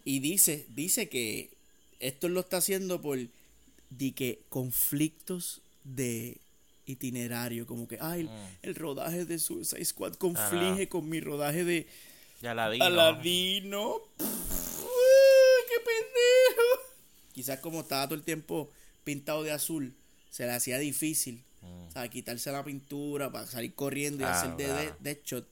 Y dice, dice que esto lo está haciendo por di que conflictos de itinerario, como que ay,
Mm.
el rodaje de Suicide Squad conflige con mi rodaje de
Ya la di.
Aladino. Pff, uy, ¡Qué pendejo! Quizás como estaba todo el tiempo pintado de azul, se le hacía difícil,
Mm.
o sea, quitarse la pintura para salir corriendo y
Ah,
hacer de, de,
claro.
Deadshot.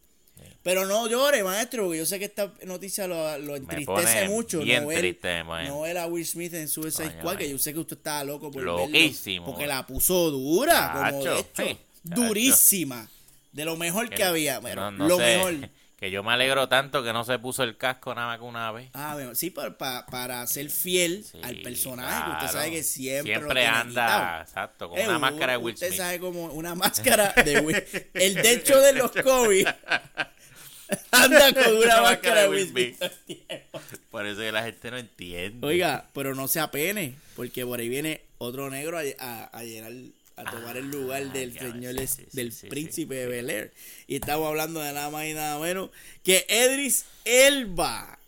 Pero no llore, maestro, porque yo sé que esta noticia lo, lo entristece mucho.
bien
no ver,
triste,
no ver a Will Smith en Suicide
Coño,
Squad, que yo sé que usted estaba loco por
Loquísimo.
verlo, porque la puso dura, como
Chacho,
de hecho,
sí,
durísima. De lo mejor que, había, pero
no, no
lo
sé,
mejor.
Que yo me alegro tanto que no se puso el casco nada más que una vez.
Ah, bueno, sí, para, para, para ser fiel
Sí,
al personaje, que usted
claro.
sabe que siempre,
Siempre anda, exacto, con
Eh,
una máscara de Will
Usted
Smith.
sabe como una máscara de Will El de hecho de los COVID [LAUGHS] anda con una máscara de Will Smith.
Por eso que la gente no entiende.
Oiga, pero no se apene, porque por ahí viene otro negro a, a, a llenar, a tomar el lugar
Ah,
del
ya,
señor,
sí, sí,
del
sí,
príncipe de. Bel Air. Y estamos hablando de nada más y nada menos que Edris Elba.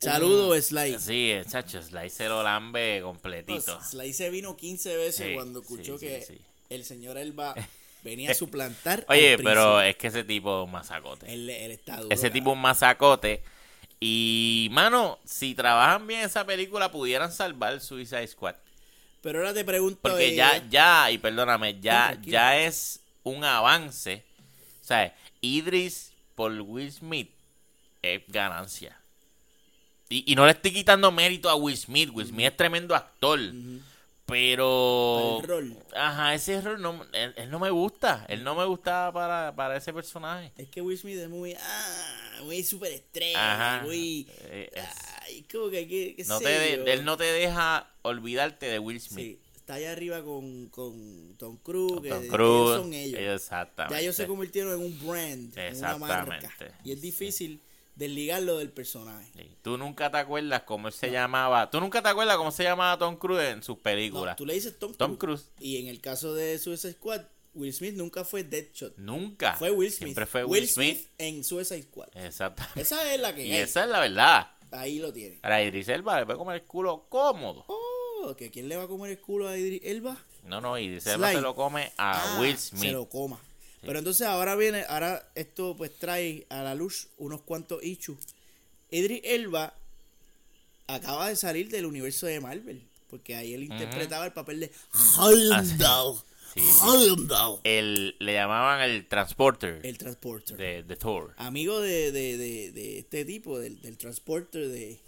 Saludos, Sly.
Sí, el chacho, Sly se lo lambe completito.
Sly se vino 15 veces cuando escuchó que el señor Elba [LAUGHS] venía a suplantar.
Oye,
al
pero es que ese tipo es un masacote.
Él, él está duro,
Ese tipo es un masacote. Y, mano, si trabajan bien esa película, pudieran salvar Suicide Squad.
Pero ahora te pregunto.
Porque ya, ya, y perdóname, ya, ya es un avance. O sea, Idris por Will Smith es ganancia. Y, y no le estoy quitando mérito a Will Smith. Will Smith es tremendo actor. Pero.
El rol.
Ajá, ese rol no, él, él no me gusta. Él no me gusta para, para ese personaje.
Es que Will Smith es muy. Ah, muy superestrella.
Ajá.
Muy.
Eh, es-
Ay, como que. que, que
no te de- él no te deja olvidarte de Will Smith.
Sí, está allá arriba con, con Tom Cruise. que
Tom
ellos
Cruise.
son ellos.
Exactamente.
Ya ellos se convirtieron en un brand, en una marca.
Exactamente.
Y es difícil desligarlo del personaje.
Sí. Tú nunca te acuerdas cómo él se llamaba. Tú nunca te acuerdas cómo se llamaba Tom Cruise en sus
No,
películas.
tú le dices Tom,
Tom
Cruise.
Cruise.
Y en el caso de Suicide Squad, Will Smith nunca fue Deadshot.
Nunca.
Fue Will Smith.
Siempre fue Will, Smith.
en Suicide Squad.
Exactamente.
Esa es la que
Y
hay.
esa es la verdad.
Ahí lo tiene.
Ahora Idris Elba le puede comer el culo cómodo.
Oh, ¿que ¿quién le va a comer el culo a Idris Elba?
No, no, Idris Elba se lo come a
Ah,
Will
Se
Smith.
lo coma. Pero entonces ahora viene, ahora esto pues trae a la luz unos cuantos issues. Idris Elba acaba de salir del universo de Marvel. Porque ahí él interpretaba el papel de Heimdall.
Sí. El, le llamaban el transporter
El transporter.
de, de Thor.
Amigo de, de, de, este tipo, del, del transporter de,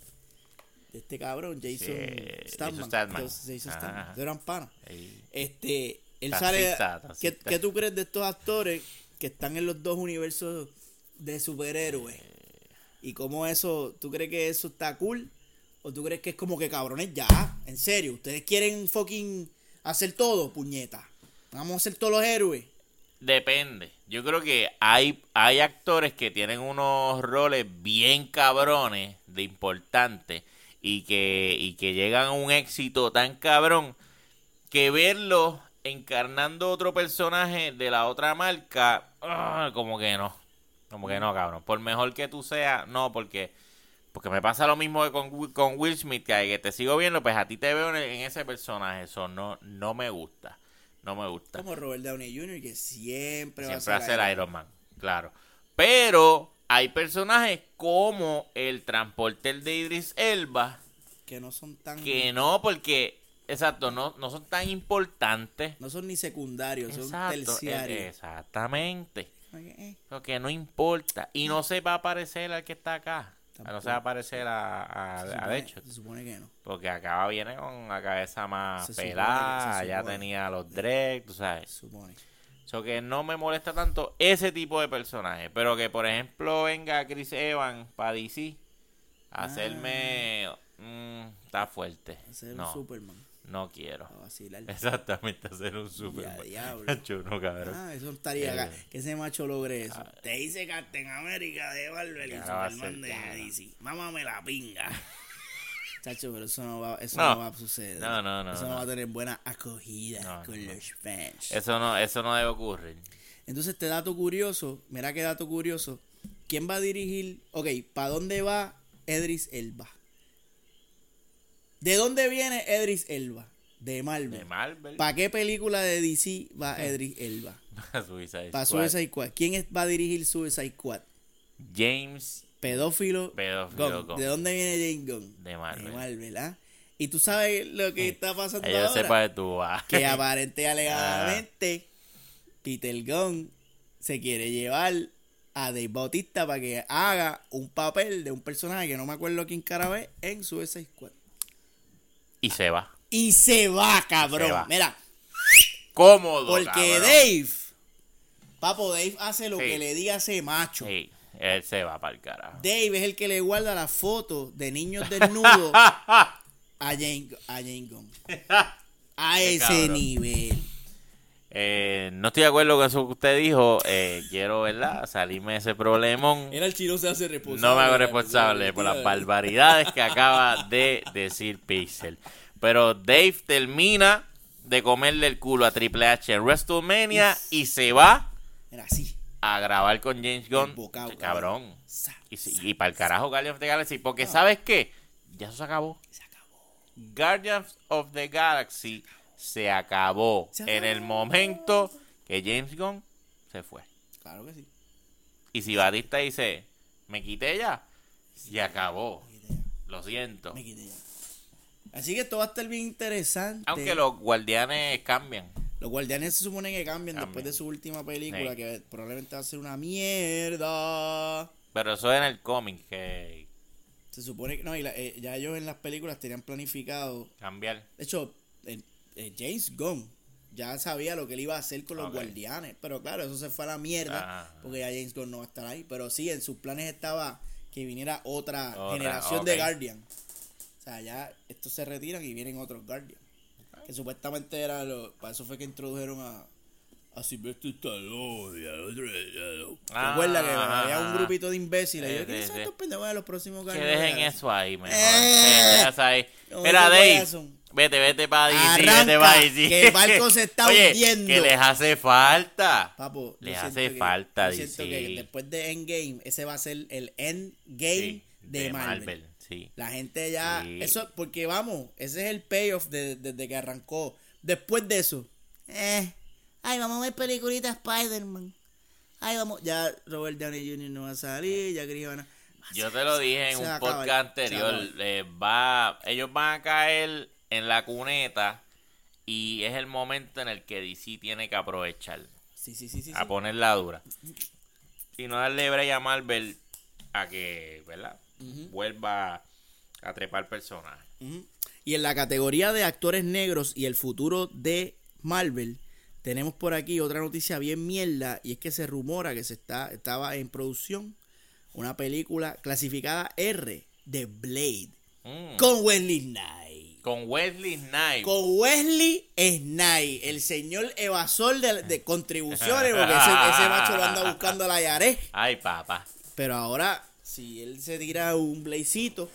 de este cabrón, Jason
Sí,
Statham.
Jason Statham.
Eran panas. Este, él sale. ¿qué, tú crees de estos actores que están en los dos universos de superhéroes? ¿Y cómo eso, tú crees que eso está cool? ¿O tú crees que es como que cabrones ya? En serio, ustedes quieren fucking hacer todo, puñeta. Vamos a hacer todos los héroes.
Depende. Yo creo que hay, hay actores que tienen unos roles bien cabrones de importantes y que, y que llegan a un éxito tan cabrón que verlos encarnando otro personaje de la otra marca, ah, como que no. Como que no, cabrón. Por mejor que tú seas, no, porque porque me pasa lo mismo que con, con Will Smith, que, que te sigo viendo, pues a ti te veo en, en ese personaje. Eso no, no me gusta. No me gusta.
Como Robert Downey Jr., que siempre,
Siempre
va
va
a ser
Iron Man, claro. Pero hay personajes como el transporter de Idris Elba
Que no son tan.
que no, porque, exacto, no, no son tan importantes.
No son ni secundarios, son
Exacto, eh,
terciarios.
exactamente.
Eh,
Porque no importa. Y no se va a parecer al que está acá. No se va a parecer a, a,
se
a
supone-
Deadshot.
Se supone que no.
Porque acá viene con la cabeza más
Se supone
pelada,
que-
ya
supone.
tenía los dreads, tú sabes.
Se supone.
So que no me molesta tanto ese tipo de personaje. Pero que, por ejemplo, venga Chris Evans para DC a hacerme. mm, está fuerte.
Hacer un
No,
Superman.
No quiero.
Vacilar.
Exactamente, hacer un Superman. [LAUGHS]
diablo.
Chuno, cabrón.
Ah, eso estaría
Eh.
Que ese macho logre eso. Te dice Captain América de Marvel y
Ya
Superman de. DC. Mámame la pinga. [LAUGHS] Chacho, pero eso no va, eso
No.
no. va a suceder.
No, no, no,
Eso no,
no.
va a tener buena acogida con los fans.
Eso no, eso no debe ocurrir.
Entonces, este dato curioso, mira qué dato curioso. ¿Quién va a dirigir? Ok, ¿para dónde va Edris Elba? ¿De dónde viene Edris Elba? De Marvel.
De Marvel.
¿Para qué película de DC va [LAUGHS] Edris Elba?
Suicide
Para
Squad.
Suicide Squad. ¿Quién es- va a dirigir Suicide Squad?
James
Pedófilo.
Pedófilo
Gunn.
Gunn.
¿De dónde viene James Gunn?
de Marvel.
De Marvel, ¿ah? Y tú sabes lo que está pasando ahora.
sepa de tu.
Que [LAUGHS] aparente y
Ah.
alegadamente Peter Gunn se quiere llevar a Dave Bautista para que haga un papel de un personaje que no me acuerdo quién cara es en Suicide Squad.
Y se va.
Y se va, cabrón.
Se va.
Mira,
Cómodo.
porque
cabrón.
Dave, papo, Dave hace lo
Sí.
que le diga ese macho.
Sí, él se va para el carajo.
Dave es el que le guarda las fotos de niños desnudos [LAUGHS] a Jane, a Jane Gunn. [LAUGHS] A ese
cabrón.
nivel.
Eh, no estoy de acuerdo con eso que usted dijo. Eh, quiero, ¿verdad? Salirme de ese problemón.
Era el chino se hace responsable.
No me hago responsable por las barbaridades que acaba de decir Pixel. Pero Dave termina de comerle el culo a Triple H en WrestleMania y se va
Era así.
a grabar con James Gunn. Cabrón.
Sa-
Y, para el carajo Guardians of the Galaxy. Porque ¿sabes qué? Ya eso se acabó.
Se acabó.
Guardians of the Galaxy se acabó,
Se
en el
acabó.
momento que James Gunn se fue.
Claro que sí.
Y si Batista dice, me quité ya, se acabó.
Ya.
Lo siento.
Me quité ya. Así que esto va a estar bien interesante.
Aunque los guardianes cambian.
Los guardianes se supone que cambian,
Cambian.
después de su última película,
Sí.
que probablemente va a ser una mierda.
Pero eso en el cómic, que
Se supone que no, y la- eh, ya ellos en las películas tenían planificado.
cambiar.
De hecho, el- el James Gunn ya sabía lo que él iba a hacer con los guardianes. Pero claro, eso se fue a la mierda.
Ah.
Porque ya James Gunn no va a estar ahí. Pero sí, en sus planes estaba que viniera otra,
Otra,
generación de Guardian. O sea, ya estos se retiran y vienen otros Guardian. Que supuestamente era lo. Para eso fue que introdujeron a. A Sylvester Stallone y al otro. ¿Te
Ah,
que
ajá,
había un grupito de imbéciles? y yo, ¿quiénes
sí,
son
sí.
estos pendejos de los próximos
Que
Guardians?
dejen eso ahí, mejor.
Eh.
Ahí. Mira, Dave. Vete, vete para DC, vete para DC.
que el barco se está [LAUGHS]
Oye,
hundiendo.
que les hace falta.
Papo,
Les hace
que-
falta,
yo siento
DC.
que después de Endgame, ese va a ser el Endgame
Sí,
de, Marvel.
sí.
La gente ya,
Sí.
eso, porque vamos, ese es el payoff de- desde que arrancó. Después de eso, eh, ay, vamos a ver peliculitas Spider-Man. Ay, vamos, ya Robert Downey Jr. no va a salir, ya Chris
Yo te lo dije en un podcast anterior. eh, va, ellos van a caer en la cuneta y es el momento en el que DC tiene que aprovechar
Sí, sí, sí, sí.
a
sí.
poner la dura y no darle break a Marvel a que, ¿verdad? Vuelva a trepar personajes.
Ujú. Y en la categoría de actores negros y el futuro de Marvel, tenemos por aquí otra noticia bien mierda y es que se rumora que se está estaba en producción una película clasificada R de Blade
Mm.
con Wesley Snipes.
Con Wesley Snipes.
Con Wesley Snipes, el señor evasor de, de contribuciones, porque ese, ese macho lo anda buscando a la Yaré.
Ay, papá.
Pero ahora, si él se tira un blazito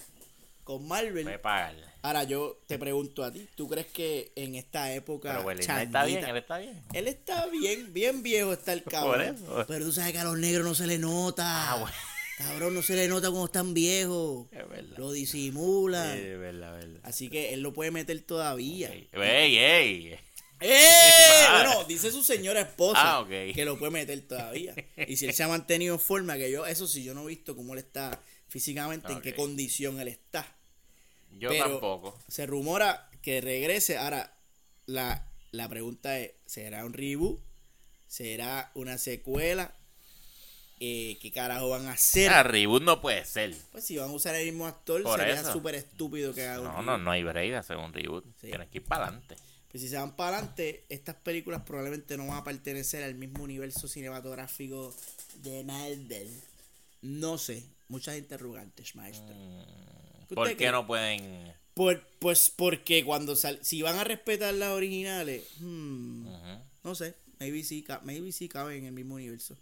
con Marvel,
Voy a pagarle.
Ahora yo te pregunto a ti, ¿tú crees que en esta época
Pero Wesley Snipes está bien, él está bien.
Él está bien, bien viejo está el [LAUGHS] cabrón. Pero tú sabes que a los negros no se le nota.
Ah, bueno.
Cabrón, no se le nota cuando están viejos.
Es verdad.
Lo disimulan.
Sí, es verdad, verdad.
Así que él lo puede meter todavía.
Ey, ey, ey.
¡Eh! [LAUGHS] Bueno, dice su señora esposa
Ah,
que lo puede meter todavía. Y si él se ha mantenido en forma, que yo, eso sí, yo no he visto cómo él está físicamente, en qué condición él está.
Yo
Pero
tampoco.
Se rumora que regrese. Ahora, la, la pregunta es: ¿será un reboot? ¿Será una secuela? Eh, ¿Qué carajo van a hacer?
Ah, reboot no puede ser.
Pues si van a usar el mismo actor,
Por
sería súper estúpido que haga un
No, no, no hay break de hacer un reboot.
Sí.
Tienes que ir para adelante.
Pues si se van para adelante, estas películas probablemente no van a pertenecer al mismo universo cinematográfico de Marvel. No sé. Muchas interrogantes, maestro. ¿Qué
¿Por qué
cree?
no pueden
Por- pues porque cuando sal, si van a respetar las originales, hmm, no sé, maybe sí, maybe sí caben en el mismo universo.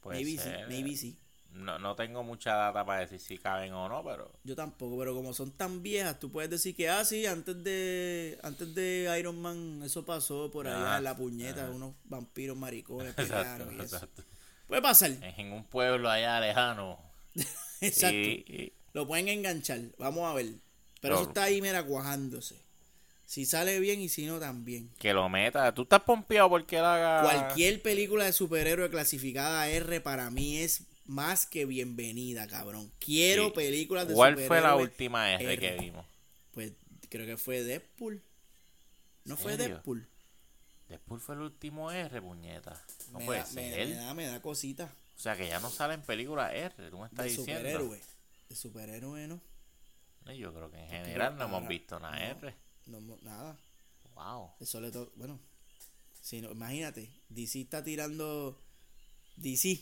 Puede
maybe
ser.
sí, maybe sí.
No, no tengo mucha data para decir si caben o no, pero
Yo tampoco, pero como son tan viejas, tú puedes decir que, ah, sí, antes de antes de Iron Man, eso pasó por allá
Ajá,
en la puñeta,
ajá.
unos vampiros maricones [LAUGHS] pelearon y eso.
exacto.
Puede pasar,
En un pueblo allá lejano. [LAUGHS]
exacto.
Y- y-
Lo pueden enganchar, vamos a ver. Pero
No.
eso está ahí, mira, cuajándose. Si sale bien y si no, también.
que lo meta. ¿Tú estás pompeado porque él haga.
Cualquier película de superhéroe clasificada R para mí es más que bienvenida, cabrón. Quiero
Sí.
películas de
¿Cuál
superhéroe.
fue la última R,
R.
que vimos?
Pues creo que fue Deadpool. ¿No fue. Deadpool?
Después fue el último R, puñeta. No
me,
puede
da, me,
ser.
me da, me da cosita.
O sea que ya no salen películas R, tú me estás
De
diciendo.
superhéroe. De superhéroe, ¿no?
Yo creo que en general no hemos visto
no.
R.
No, nada.
Wow.
Eso le toca. Bueno, si no, imagínate. DC está tirando. DC.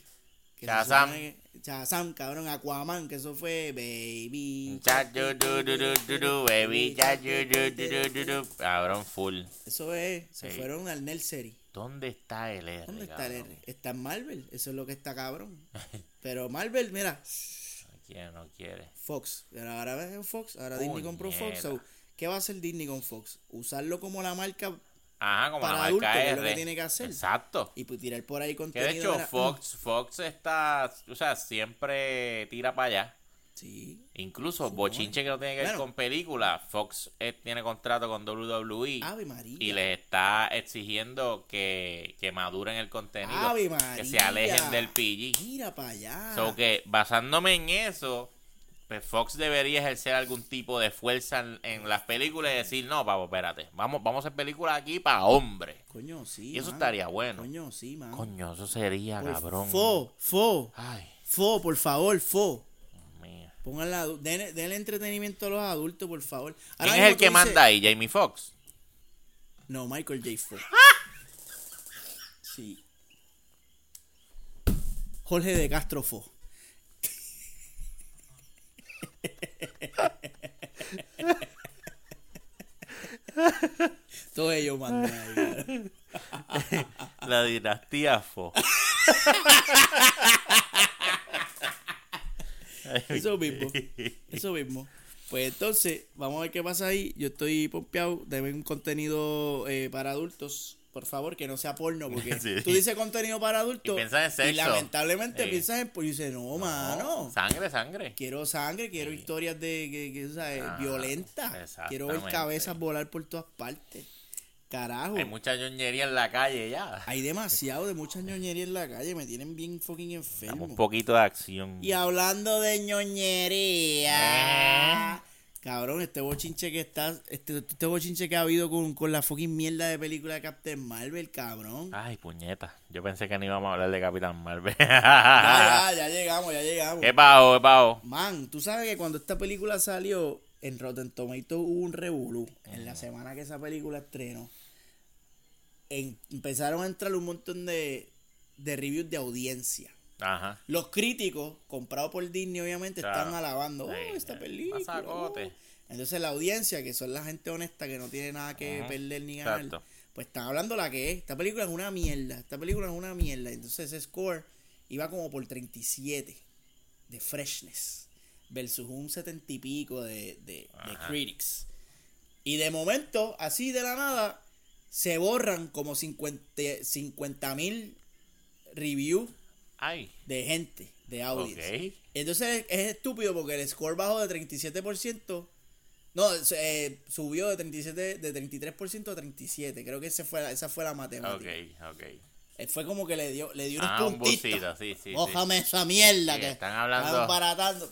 que
Shazam.
que- Shazam, cabrón. Aquaman, que eso fue Baby.
Cha, du, du, du, du, du, du, baby, cha, du, du, du, du, du, du. Cabrón, full.
Eso es. Se
Sí.
fueron al Nursery.
¿Dónde está el R?
¿Dónde está el? R? Está en Marvel. Eso es lo que está cabrón. Pero Marvel, mira.
No quiere, no quiere.
Fox. Ahora ves en Fox. Ahora Disney compró Fox. So, ¿Qué va a hacer Disney con Fox? Usarlo como la marca
Ajá, como
Para
la
adultos,
marca
que es lo que tiene que hacer.
Exacto.
y pues tirar por ahí
Que
contenido.
de hecho Fox, Fox está, o sea, siempre tira para allá.
Sí.
Incluso bochinche que no tiene que ver con películas. Fox eh, tiene contrato con WWE
Ave María.
y les está exigiendo que, que maduren el contenido.
Ave María.
que se alejen del PG.
Mira para allá.
So que basándome en eso, pues Fox debería ejercer algún tipo de fuerza en, en las películas y decir, no, pavo, espérate, vamos, vamos a hacer películas aquí para hombres.
Coño, sí.
Y eso
man.
estaría bueno.
Coño, sí, man.
Coño, eso sería, cabrón.
Fo, fo,
Ay,
fo, por favor, fo. Pónganla, den, denle entretenimiento a los adultos, por favor.
¿Quién es el que manda ahí? Jamie Foxx.
No, Michael J. Fox. [LAUGHS] Sí. Jorge de Castro Fo. [LAUGHS] Todo ellos mandan.
La dinastía Fo. [LAUGHS]
Eso mismo. Eso mismo. Pues entonces, vamos a ver qué pasa ahí. Yo estoy pompeado. Deben un contenido eh, para adultos. Por favor, que no sea porno. Porque [LAUGHS]
Sí.
tú dices contenido para adultos.
Y piensas en sexo.
Y lamentablemente
Sí.
piensas en porno. Y dices, no, mano.
Sangre, sangre.
Quiero sangre, quiero
Sí.
historias de que, que, ¿sabes?
Ah,
violentas. Quiero ver cabezas volar por todas partes. Carajo.
Hay mucha ñoñería en la calle ya.
Hay demasiado de mucha ñoñería en la calle. Me tienen bien fucking enfermo.
Un poquito de acción.
Y hablando de ñoñería. Cabrón, este bochinche que está. Este, este bochinche que ha habido con, con la fucking mierda de película de Captain Marvel, cabrón.
Ay, puñeta. Yo pensé que no íbamos a hablar de Capitán Marvel. [LAUGHS]
Ya, ya, [LAUGHS] ya llegamos, ya llegamos.
¿Qué pago, qué pago?
Man, tú sabes que cuando esta película salió en Rotten Tomatoes hubo un revolú. En la semana que esa película estrenó. En- empezaron a entrar un montón de, de reviews de audiencia.
Ajá.
Los críticos, comprados por Disney, obviamente,
Claro.
están alabando oh,
Sí,
esta
sí.
película. Oh". Entonces la audiencia, que son la gente honesta que no tiene nada que
Ajá.
perder ni ganar,
Exacto.
pues están hablando la que es. Esta película es una mierda. Esta película es una mierda. Entonces ese score iba como por 37 de freshness versus un 70 y pico de, de, de critics. Y de momento, así de la nada, se borran como 50 mil reviews
Ay.
de gente, de audience. Entonces es estúpido porque el score bajó de 37%. No, eh, subió de 37 de 33% a 37. Creo que ese fue, esa fue la matemática.
Ok, ok.
Fue como que le dio, le dio unos
Ah, un
puntitos.
busito, sí, sí.
esa mierda que
están hablando-
están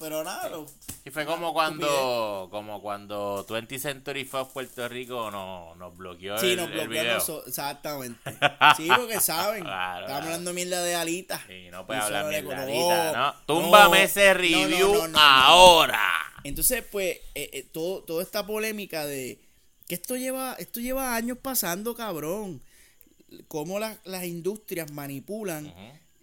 pero nada, lo-
Y fue como cuando, como cuando 20 Century Fox Puerto Rico nos, nos bloqueó
Sí,
el,
nos
el
bloquean
video.
noso- exactamente. [LAUGHS] Sí, porque saben.
Claro,
hablando mierda de alitas.
Sí, no puede hablar
eso le-
mierdadita, ¿no?
no,
Túmbame
no,
ese review ahora.
Entonces, pues, eh, eh, todo, toda esta polémica de que esto lleva, esto lleva años pasando, cabrón. Cómo las, las industrias manipulan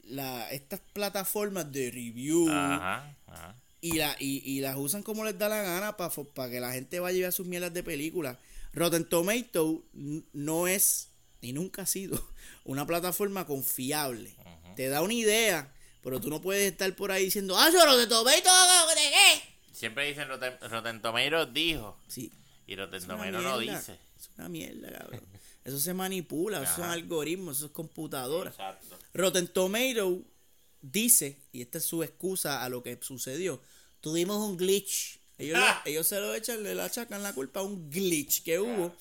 la, estas plataformas de review
Ajá, ajá.
y, la, y, y las usan como les da la gana para que la gente vaya a ver sus mierdas de películas. Rotten Tomato no es, ni nunca ha sido, [LAUGHS] una plataforma confiable. Te da una idea, pero tú no puedes estar por ahí diciendo, ah, yo Rotten Tomato, ¿de qué?
Siempre dicen Rotten, Rotten Tomatoes dijo.
Sí,
Y Rotten Tomatoes no dice.
Es una mierda, cabrón. Eso se manipula, esos son
Ajá.
algoritmos, eso es computadora.
Exacto.
Rotten Tomato dice, y esta es su excusa a lo que sucedió, tuvimos un glitch. Ellos, lo-
Ah.
ellos se lo echan, le achacan la culpa a un glitch que hubo.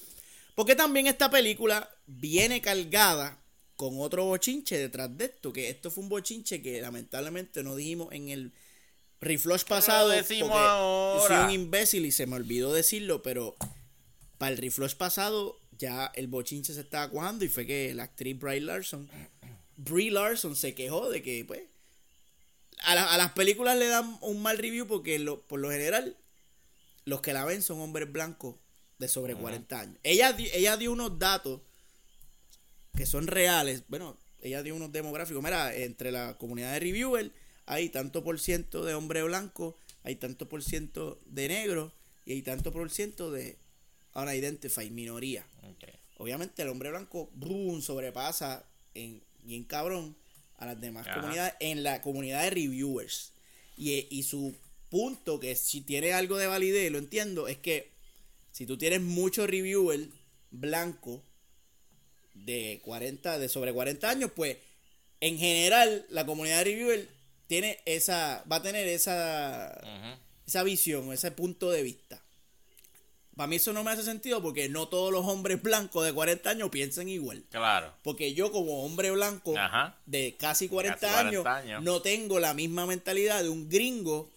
Porque también esta película viene cargada con otro bochinche detrás de esto, que esto fue un bochinche que lamentablemente no dijimos en el reflush pasado.
decimos
porque Yo soy
ahora.
un imbécil y se me olvidó decirlo, pero para el reflush pasado ya el bochinche se estaba cuajando y fue que la actriz Brie Larson, Brie Larson se quejó de que pues a, la- a las películas le dan un mal review porque lo- por lo general los que la ven son hombres blancos de sobre 40 años. Ella, ella dio unos datos que son reales. Bueno, ella dio unos demográficos. Mira, entre la comunidad de reviewer hay tanto por ciento de hombre blanco, hay tanto por ciento de negro y hay tanto por ciento de unidentified, minoría. Obviamente el hombre blanco boom, sobrepasa en bien cabrón a las demás
Ajá.
comunidades en la comunidad de reviewers. Y, y su punto, que si tiene algo de validez, lo entiendo, es que si tú tienes muchos reviewers blancos de 40, de sobre 40 años, pues en general la comunidad de reviewers tiene esa, va a tener esa, esa visión, ese punto de vista. Para mí eso no me hace sentido porque no todos los hombres blancos de 40 años piensan igual.
Claro.
Porque yo como hombre blanco
Ajá.
de casi 40,
Casi 40
años,
años.
no tengo la misma mentalidad de un gringo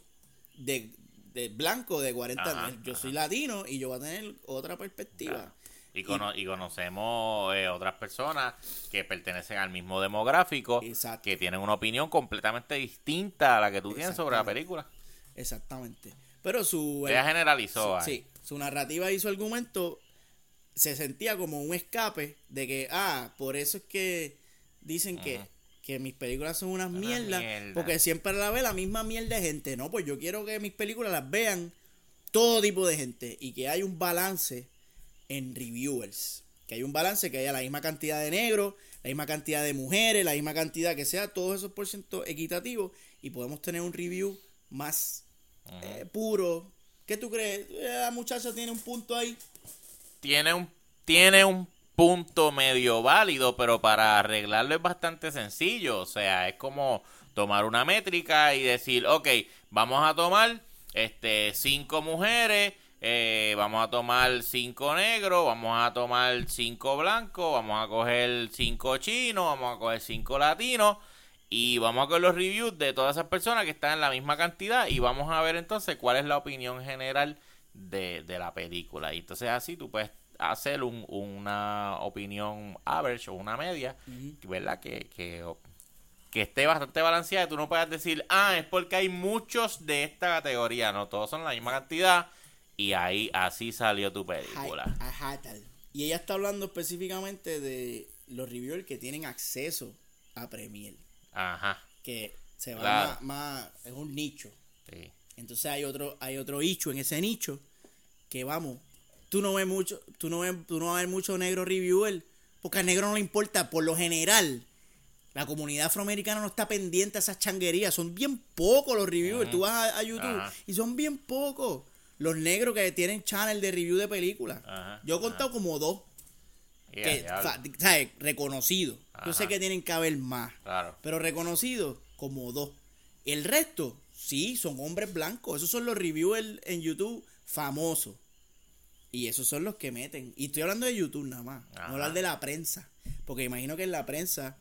de, de blanco de 40
Ajá,
años. Yo
ajá.
soy latino y yo voy a tener otra perspectiva.
Claro. Y, cono- y conocemos eh, otras personas que pertenecen al mismo demográfico,
Exacto.
que tienen una opinión completamente distinta a la que tú tienes sobre la película.
Exactamente. Pero su...
Ella generalizó. Ahí.
sí, su narrativa y su argumento se sentía como un escape de que, ah, por eso es que dicen que, que mis películas son unas
Una
mierdas,
mierda.
porque siempre la ve la misma mierda de gente. No, pues yo quiero que mis películas las vean todo tipo de gente y que hay un balance en reviewers. Que hay un balance, que haya la misma cantidad de negros, la misma cantidad de mujeres, la misma cantidad que sea, todos esos por ciento equitativos y podemos tener un review más eh, puro. ¿Qué tú crees? Eh, La muchacha tiene un punto ahí.
tiene un tiene un punto medio válido, pero para arreglarlo es bastante sencillo. O sea, es como tomar una métrica y decir, ok, vamos a tomar este cinco mujeres, eh, vamos a tomar cinco negros, vamos a tomar cinco blancos, vamos a coger cinco chinos, vamos a coger cinco latinos. Y vamos a coger los reviews de todas esas personas que están en la misma cantidad y vamos a ver entonces cuál es la opinión general de, de la película. Y entonces así tú puedes hacer un- una opinión average o una media, ¿verdad? Que, que, que esté bastante balanceada. Tú no puedes decir, ah, es porque hay muchos de esta categoría. No, todos son la misma cantidad. Y ahí así salió tu película.
Ajá, tal. Y ella está hablando específicamente de los reviewers que tienen acceso a Premiere.
Ajá.
Que se va
Claro.
más, más- Es un nicho.
Sí.
Entonces hay otro, hay otro nicho en ese nicho que vamos, tú no ves mucho, tú no ves, tú no vas a ver mucho negro reviewer, porque al negro no le importa, por lo general, la comunidad afroamericana no está pendiente a esas changuerías, son bien pocos los reviewers, tú vas a, a YouTube y son bien pocos los negros que tienen channel de review de películas.
Ajá,
Yo he contado como dos, Reconocidos. Yo sé que tienen que haber más
Claro.
pero reconocidos como dos. El resto, sí, son hombres blancos. Esos son los reviewers en YouTube famosos. Y esos son los que meten. Y estoy hablando de YouTube nada más.
Ajá.
No hablar de la prensa. Porque imagino que en la prensa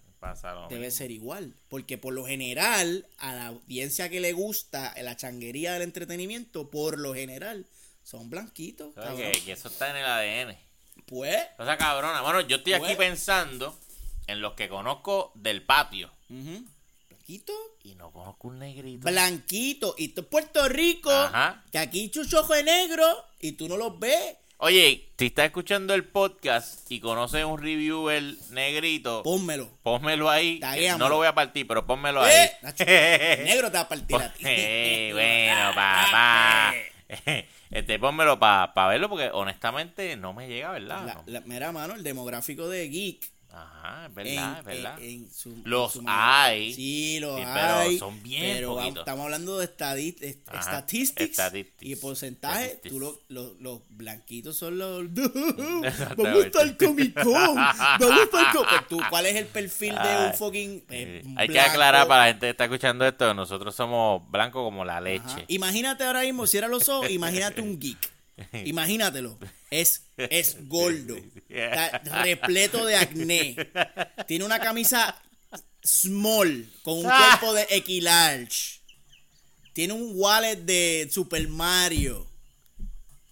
debe ser igual. Porque por lo general, a la audiencia que le gusta la changuería del entretenimiento, por lo general, son blanquitos.
¿Sabes
cabrón.
que, que eso está en el ADN.
Pues,
O sea, cabrona. Bueno, yo estoy aquí
Pues.
pensando en los que conozco del patio.
blanquito.
Y no conozco un negrito.
Blanquito. Y esto es Puerto Rico.
Ajá.
Que aquí chucho ojo de negro y tú no los ves.
Oye, si estás escuchando el podcast y conoces un reviewer negrito,
Pónmelo.
pónmelo ahí.
Taguéame.
No lo voy a partir, pero pónmelo ahí.
Eh, Nacho, el negro te va a partir a [LAUGHS] ti.
Eh, bueno, papá. [LAUGHS] Este, pónmelo para verlo porque honestamente no me llega, ¿verdad?
La- la- mira, mano, el demográfico de Geek.
Ajá, es verdad,
en-
es verdad.
en- en su- en
Los
su
hay.
Sí, los
Sí, pero
hay.
son bien
pero
poquitos.
estamos hablando de estadi- est-
Ajá,
statistics,
statistics.
y porcentaje.
Statistics.
Tú lo- lo- los blanquitos son los. [LAUGHS] vamos [LAUGHS] el Comic Con. Vamos el Comic Con. ¿Tú, ¿Cuál es el perfil de un fucking. eh.
Hay que aclarar para la gente que está escuchando esto nosotros somos blancos como la
Ajá.
leche.
Imagínate ahora mismo, cierra los ojos, imagínate un geek. [LAUGHS] Imagínatelo. Es, es [LAUGHS] gordo. Está repleto de acné. Tiene una camisa small con un
Ah.
cuerpo de Equilarge. Tiene un wallet de Super Mario.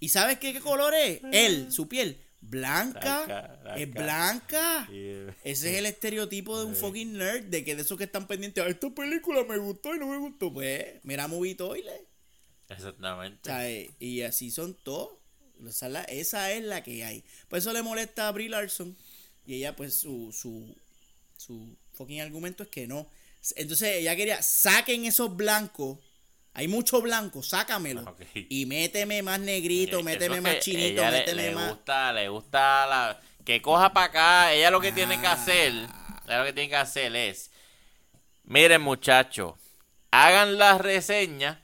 ¿Y sabes qué, qué color es? Él, su piel. Blanca.
Blanca,
Es
blanca.
Ese es el estereotipo de un fucking nerd, de que de esos que están pendientes, "Ah, esta película me gustó y no me gustó. Pues, mira Movie Toilet.
Exactamente.
Y así son todos. Esa es, la, esa es la que hay. Por eso le molesta a Brie Larson. Y ella, pues, su, su, su fucking argumento es que no. Entonces, ella quería, saquen esos blancos. Hay muchos blancos, sácamelo.
Ok.
Y méteme más negrito, méteme más chinito,
le-
méteme
le,
más.
gusta, le gusta la que coja para acá. Ella lo que tiene que
Ah.
hacer, ella lo que tiene que hacer es, miren muchachos, hagan la reseña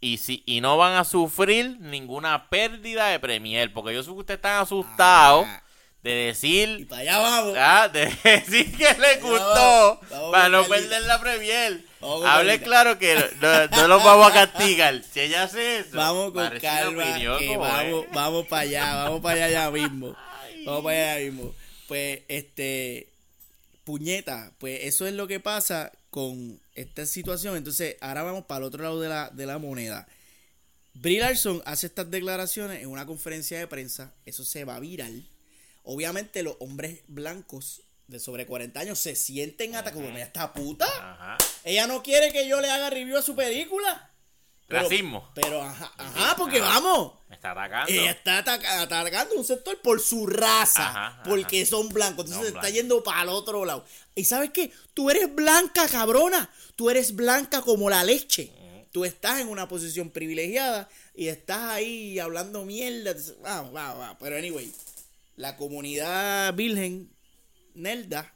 y si y no van a sufrir ninguna pérdida de premier, porque yo sé que ustedes están asustados
Ah.
de
Y
decir
para allá vamos.
Ah, de [LAUGHS] decir que le
No,
gustó
vamos
para no perder la premier.
Vamos
Hable claro que no, no los vamos a castigar. Si ella hace eso,
Vamos con calma,
opinión
que
como
vamos,
es.
vamos para allá, vamos para allá ya mismo. [LAUGHS] Vamos para allá mismo. Pues, este, puñeta, pues eso es lo que pasa con esta situación. Entonces, ahora vamos para el otro lado de la, de la moneda. Brie Larson hace estas declaraciones en una conferencia de prensa. Eso se va viral. Obviamente, los hombres blancos de sobre 40 años se sienten hasta como esta puta.
Ajá.
Ella no quiere que yo le haga review a su película. Pero-
Racismo.
Pero, ajá, ajá, porque
Ajá.
vamos.
Me está atacando.
Ella está ataca- atacando un sector por su raza, porque son blancos. Entonces
Son
está yendo para el otro lado. ¿Y sabes qué? Tú eres blanca, cabrona. Tú eres blanca como la leche. Tú estás en una posición privilegiada y estás ahí hablando mierda. Vamos, vamos, vamos. Pero anyway, la comunidad virgen, Nelda,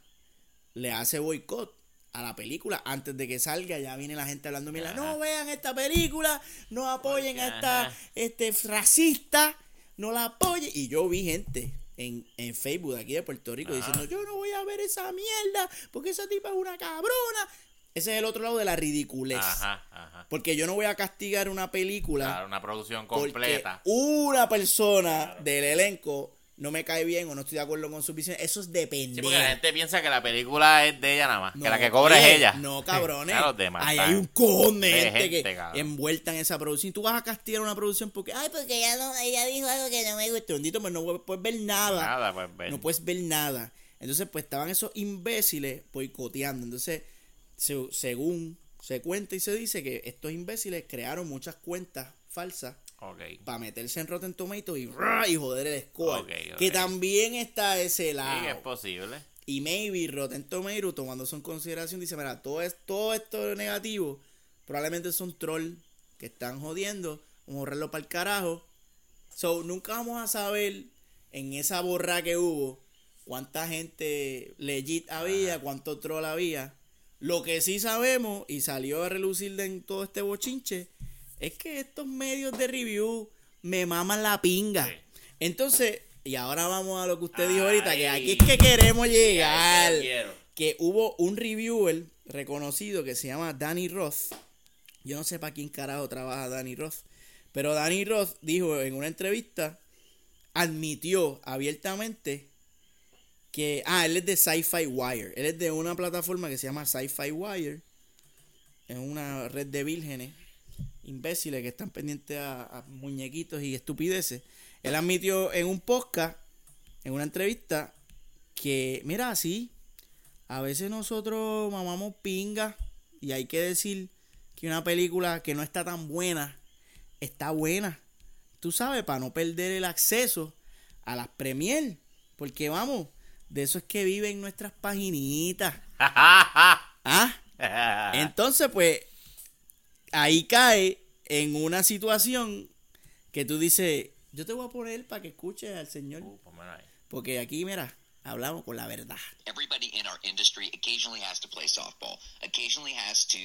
le hace boicot a la película antes de que salga. Ya viene la gente hablando mierda. No vean esta película, no apoyen a esta este racista, no la apoyen. Y yo vi gente en, en Facebook de aquí de Puerto Rico
Ajá.
diciendo, yo no voy a ver esa mierda porque esa tipa es una cabrona. Ese es el otro lado de la ridiculez.
Ajá, ajá.
Porque yo no voy a castigar una película
Claro, una producción completa.
una persona del elenco no me cae bien o no estoy de acuerdo con su visión. Eso es
Sí,
depender.
porque la gente piensa que la película es de ella nada más. que la que cobra es ella.
No, [LAUGHS] cabrones.
Los demás.
Ahí hay un cojón de
de
gente,
gente,
que
cabrón.
envuelta en esa producción. Tú vas a castigar una producción porque, ay,
porque ella, no, ella dijo algo que no me gustó.
pues no puedes ver nada.
Nada, pues ven.
No puedes ver nada. Entonces, pues estaban esos imbéciles boicoteando. Entonces, se- según se cuenta y se dice que estos imbéciles crearon muchas cuentas falsas para meterse en Rotten Tomatoes y, y joder el score. Que también está ese
Sí,
lado.
es posible.
Y maybe Rotten Tomatoes, tomando eso en consideración, dice, mira, todo, es, todo esto negativo probablemente son trolls que están jodiendo, vamos a borrarlo para el carajo. So, nunca vamos a saber en esa borra que hubo cuánta gente legit había, cuánto troll había. Lo que sí sabemos, y salió a relucir en todo este bochinche, es que estos medios de review me maman la pinga. Entonces, y ahora vamos a lo que usted dijo ahorita, que aquí es que queremos llegar. Que hubo un reviewer reconocido que se llama Danny Roth. Yo no sé para quién carajo trabaja Danny Roth. Pero Danny Roth dijo en una entrevista, admitió abiertamente que, ah, él es de Sci-Fi Wire. Él es de una plataforma que se llama Sci-Fi Wire. Es una red de vírgenes imbéciles que están pendientes a, muñequitos y estupideces. Él admitió en un podcast, en una entrevista, que, mira, sí, a veces nosotros mamamos pinga y hay que decir que una película que no está tan buena está buena. tú sabes, para no perder el acceso a las premier. Porque vamos, de eso es que viven nuestras paginitas. [LAUGHS] ¿Ah? Entonces, pues, ahí cae en una situación que tú dices, yo te voy a poner para que escuches al Señor.
Uh, ahí.
Porque aquí, mira, hablamos con la verdad.
everybody in our industry occasionally has to play softball, occasionally has to,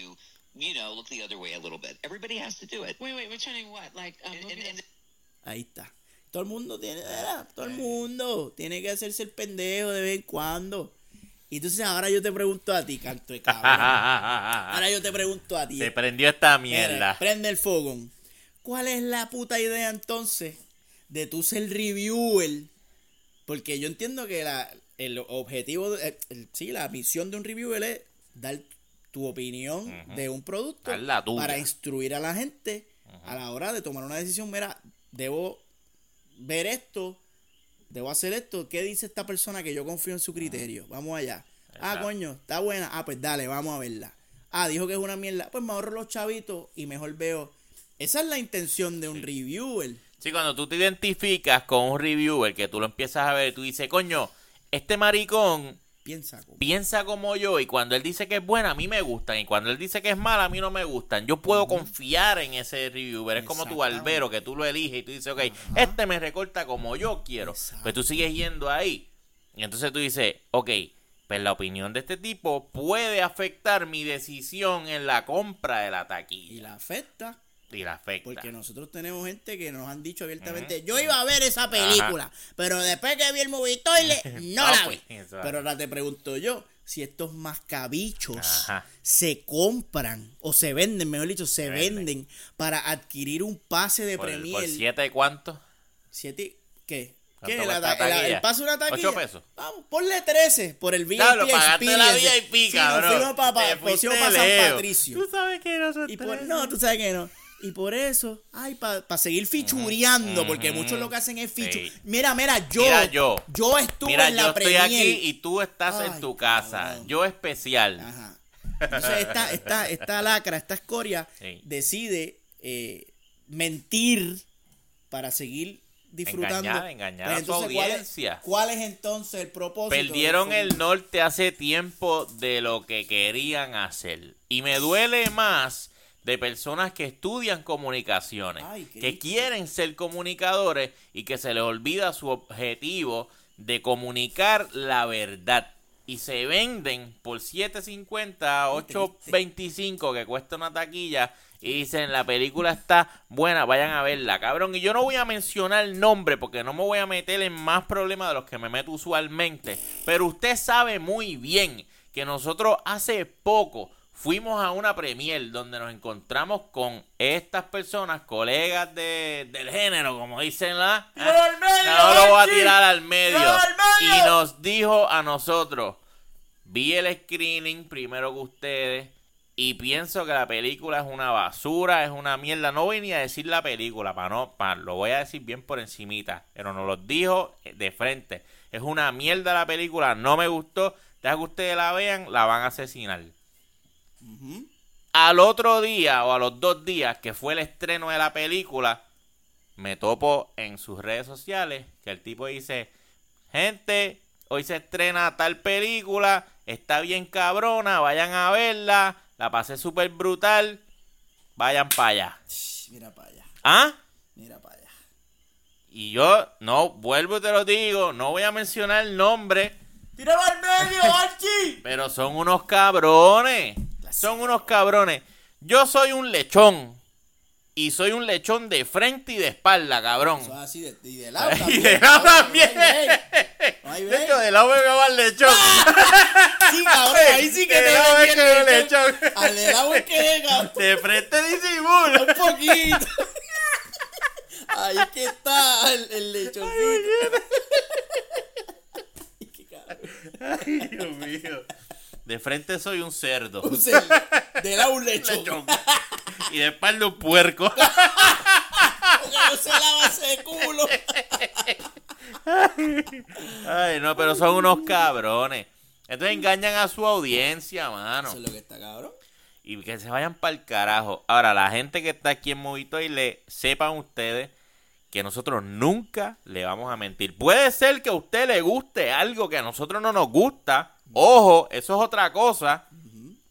you know, look the other way a little bit. Everybody has to do it.
Wait, wait, returning what? Like, um,
And- and- and-
Ahí está. Todo el mundo tiene, mira, todo el mundo tiene que hacerse el pendejo de vez en cuando. Y entonces ahora yo te pregunto a ti, canto de cabrón. [LAUGHS] Ahora yo te pregunto a ti.
Se prendió esta
Mira,
mierda.
prende el fogón. ¿Cuál es la puta idea entonces de tú ser reviewer? Porque yo entiendo que la, el objetivo, de- el- sí, la misión de un reviewer es dar tu opinión de un producto para instruir a la gente a la hora de tomar una decisión. Mira, debo ver esto, debo hacer esto. ¿Qué dice esta persona que yo confío en su criterio? Vamos allá. Ah, coño, está buena. Ah, pues dale, vamos a verla. Ah, dijo que es una mierda. Pues me ahorro los chavitos y mejor veo. Esa es la intención de un reviewer.
Sí, cuando tú te identificas con un reviewer que tú lo empiezas a ver y tú dices, coño, este maricón
Piensa como.
piensa como yo y cuando él dice que es buena a mí me gustan y cuando él dice que es mala a mí no me gustan. Yo puedo confiar en ese reviewer. Es como tu barbero que tú lo eliges y tú dices, ok, este me recorta como yo quiero.
Exacto.
Pues tú sigues yendo ahí. Y entonces tú dices, ok, pues la opinión de este tipo puede afectar mi decisión en la compra de la
Y
taquilla.
la afecta.
Y la afecta.
Porque nosotros tenemos gente que nos han dicho abiertamente, yo iba a ver esa película, pero después que vi el movie toilet, [LAUGHS] no
No,
la
pues,
vi. Pero ahora te pregunto yo, si estos mascabichos
Ajá.
se compran o se venden, mejor dicho, se,
venden.
venden. para adquirir un pase de
¿Por,
Premier.
por siete cuánto?
Siete, ¿Qué?
¿Cuánto
¿Qué? La
la
el pase de una taquilla.
¿Ocho pesos?
Vamos, ponle 13 por el VIP
Claro, pagaste la. VIP,
Sí, nos fuimos pa- pa-
Te
pues,
fuiste
fuimos pa' San. Patricio.
Tú sabes que nosotros...
Y por, no, tú sabes que no. Y por eso, ay, para seguir fichureando, porque muchos lo que hacen es fichu.
Sí.
Mira, mira, yo,
Mira yo.
yo estuve
Mira,
en la
yo estoy
premier.
aquí y tú estás
Ay,
en tu casa.
cabrón.
Yo especial.
Ajá. Entonces esta, esta, esta lacra, esta escoria,
Sí.
decide eh, mentir para seguir disfrutando.
Engañar, engañar a su
entonces, ¿cuál es-
audiencia.
¿cuál es, entonces el propósito?
Perdieron el norte hace tiempo de lo que querían hacer. Y me duele más de personas que estudian comunicaciones,
Ay,
que quieren ser comunicadores y que se les olvida su objetivo de comunicar la verdad. Y se venden por 7.50, 8.25 que cuesta una taquilla. Y dicen, la película está buena, vayan a verla, cabrón. Y yo no voy a mencionar el nombre porque no me voy a meter en más problemas de los que me meto usualmente. Pero usted sabe muy bien que nosotros hace poco fuimos a una premier donde nos encontramos con estas personas, colegas de, del género, como dicen la...
¡Tíralo al medio,
no lo voy a tirar al medio.
¡Tíralo al medio!
Y nos dijo a nosotros, vi el screening primero que ustedes y pienso que la película es una basura, es una mierda. No voy ni a decir la película, para no, para, lo voy a decir bien por encimita, pero nos lo dijo de frente. Es una mierda la película, no me gustó. Deja que ustedes la vean, la van a asesinar. Al otro día o a los dos días que fue el estreno de la película, me topo en sus redes sociales que el tipo dice, gente, hoy se estrena tal película, está bien cabrona, vayan a verla, la pasé súper brutal, vayan para allá.
Mira para allá,
¿Ah?
mira para allá.
Y yo, no, vuelvo y te lo digo, no voy a mencionar el nombre,
¡Tíralo al medio, Archie!
pero son unos cabrones. Son unos cabrones. Yo soy un lechón. Y soy un lechón de frente y de espalda, cabrón.
Eso es así de, y de [LAUGHS] lado
Y
también.
de lado también.
No hay [LAUGHS]
De hecho, de lado me va el lechón.
Sí, cabrón, [LAUGHS] ahí sí que
De
te
lado es que el
lechón.
lechón.
Al de lado es que, cabrón.
De frente disimulo.
Un poquito. Ahí es que está el, el lechoncito. Qué cabrón.
Ay, Dios mío. De frente soy un cerdo.
Un cerdo. De lado [LAUGHS] un lechón.
Y de espalda un puerco. [LAUGHS]
Porque no se lava ese culo. [LAUGHS]
Ay, no, pero son unos cabrones. Entonces engañan a su audiencia, mano.
Eso es lo que está cabrón.
Y que se vayan para el carajo. Ahora, la gente que está aquí en Movito y le sepan ustedes que nosotros nunca le vamos a mentir. Puede ser que a usted le guste algo que a nosotros no nos gusta. Ojo, eso es otra cosa.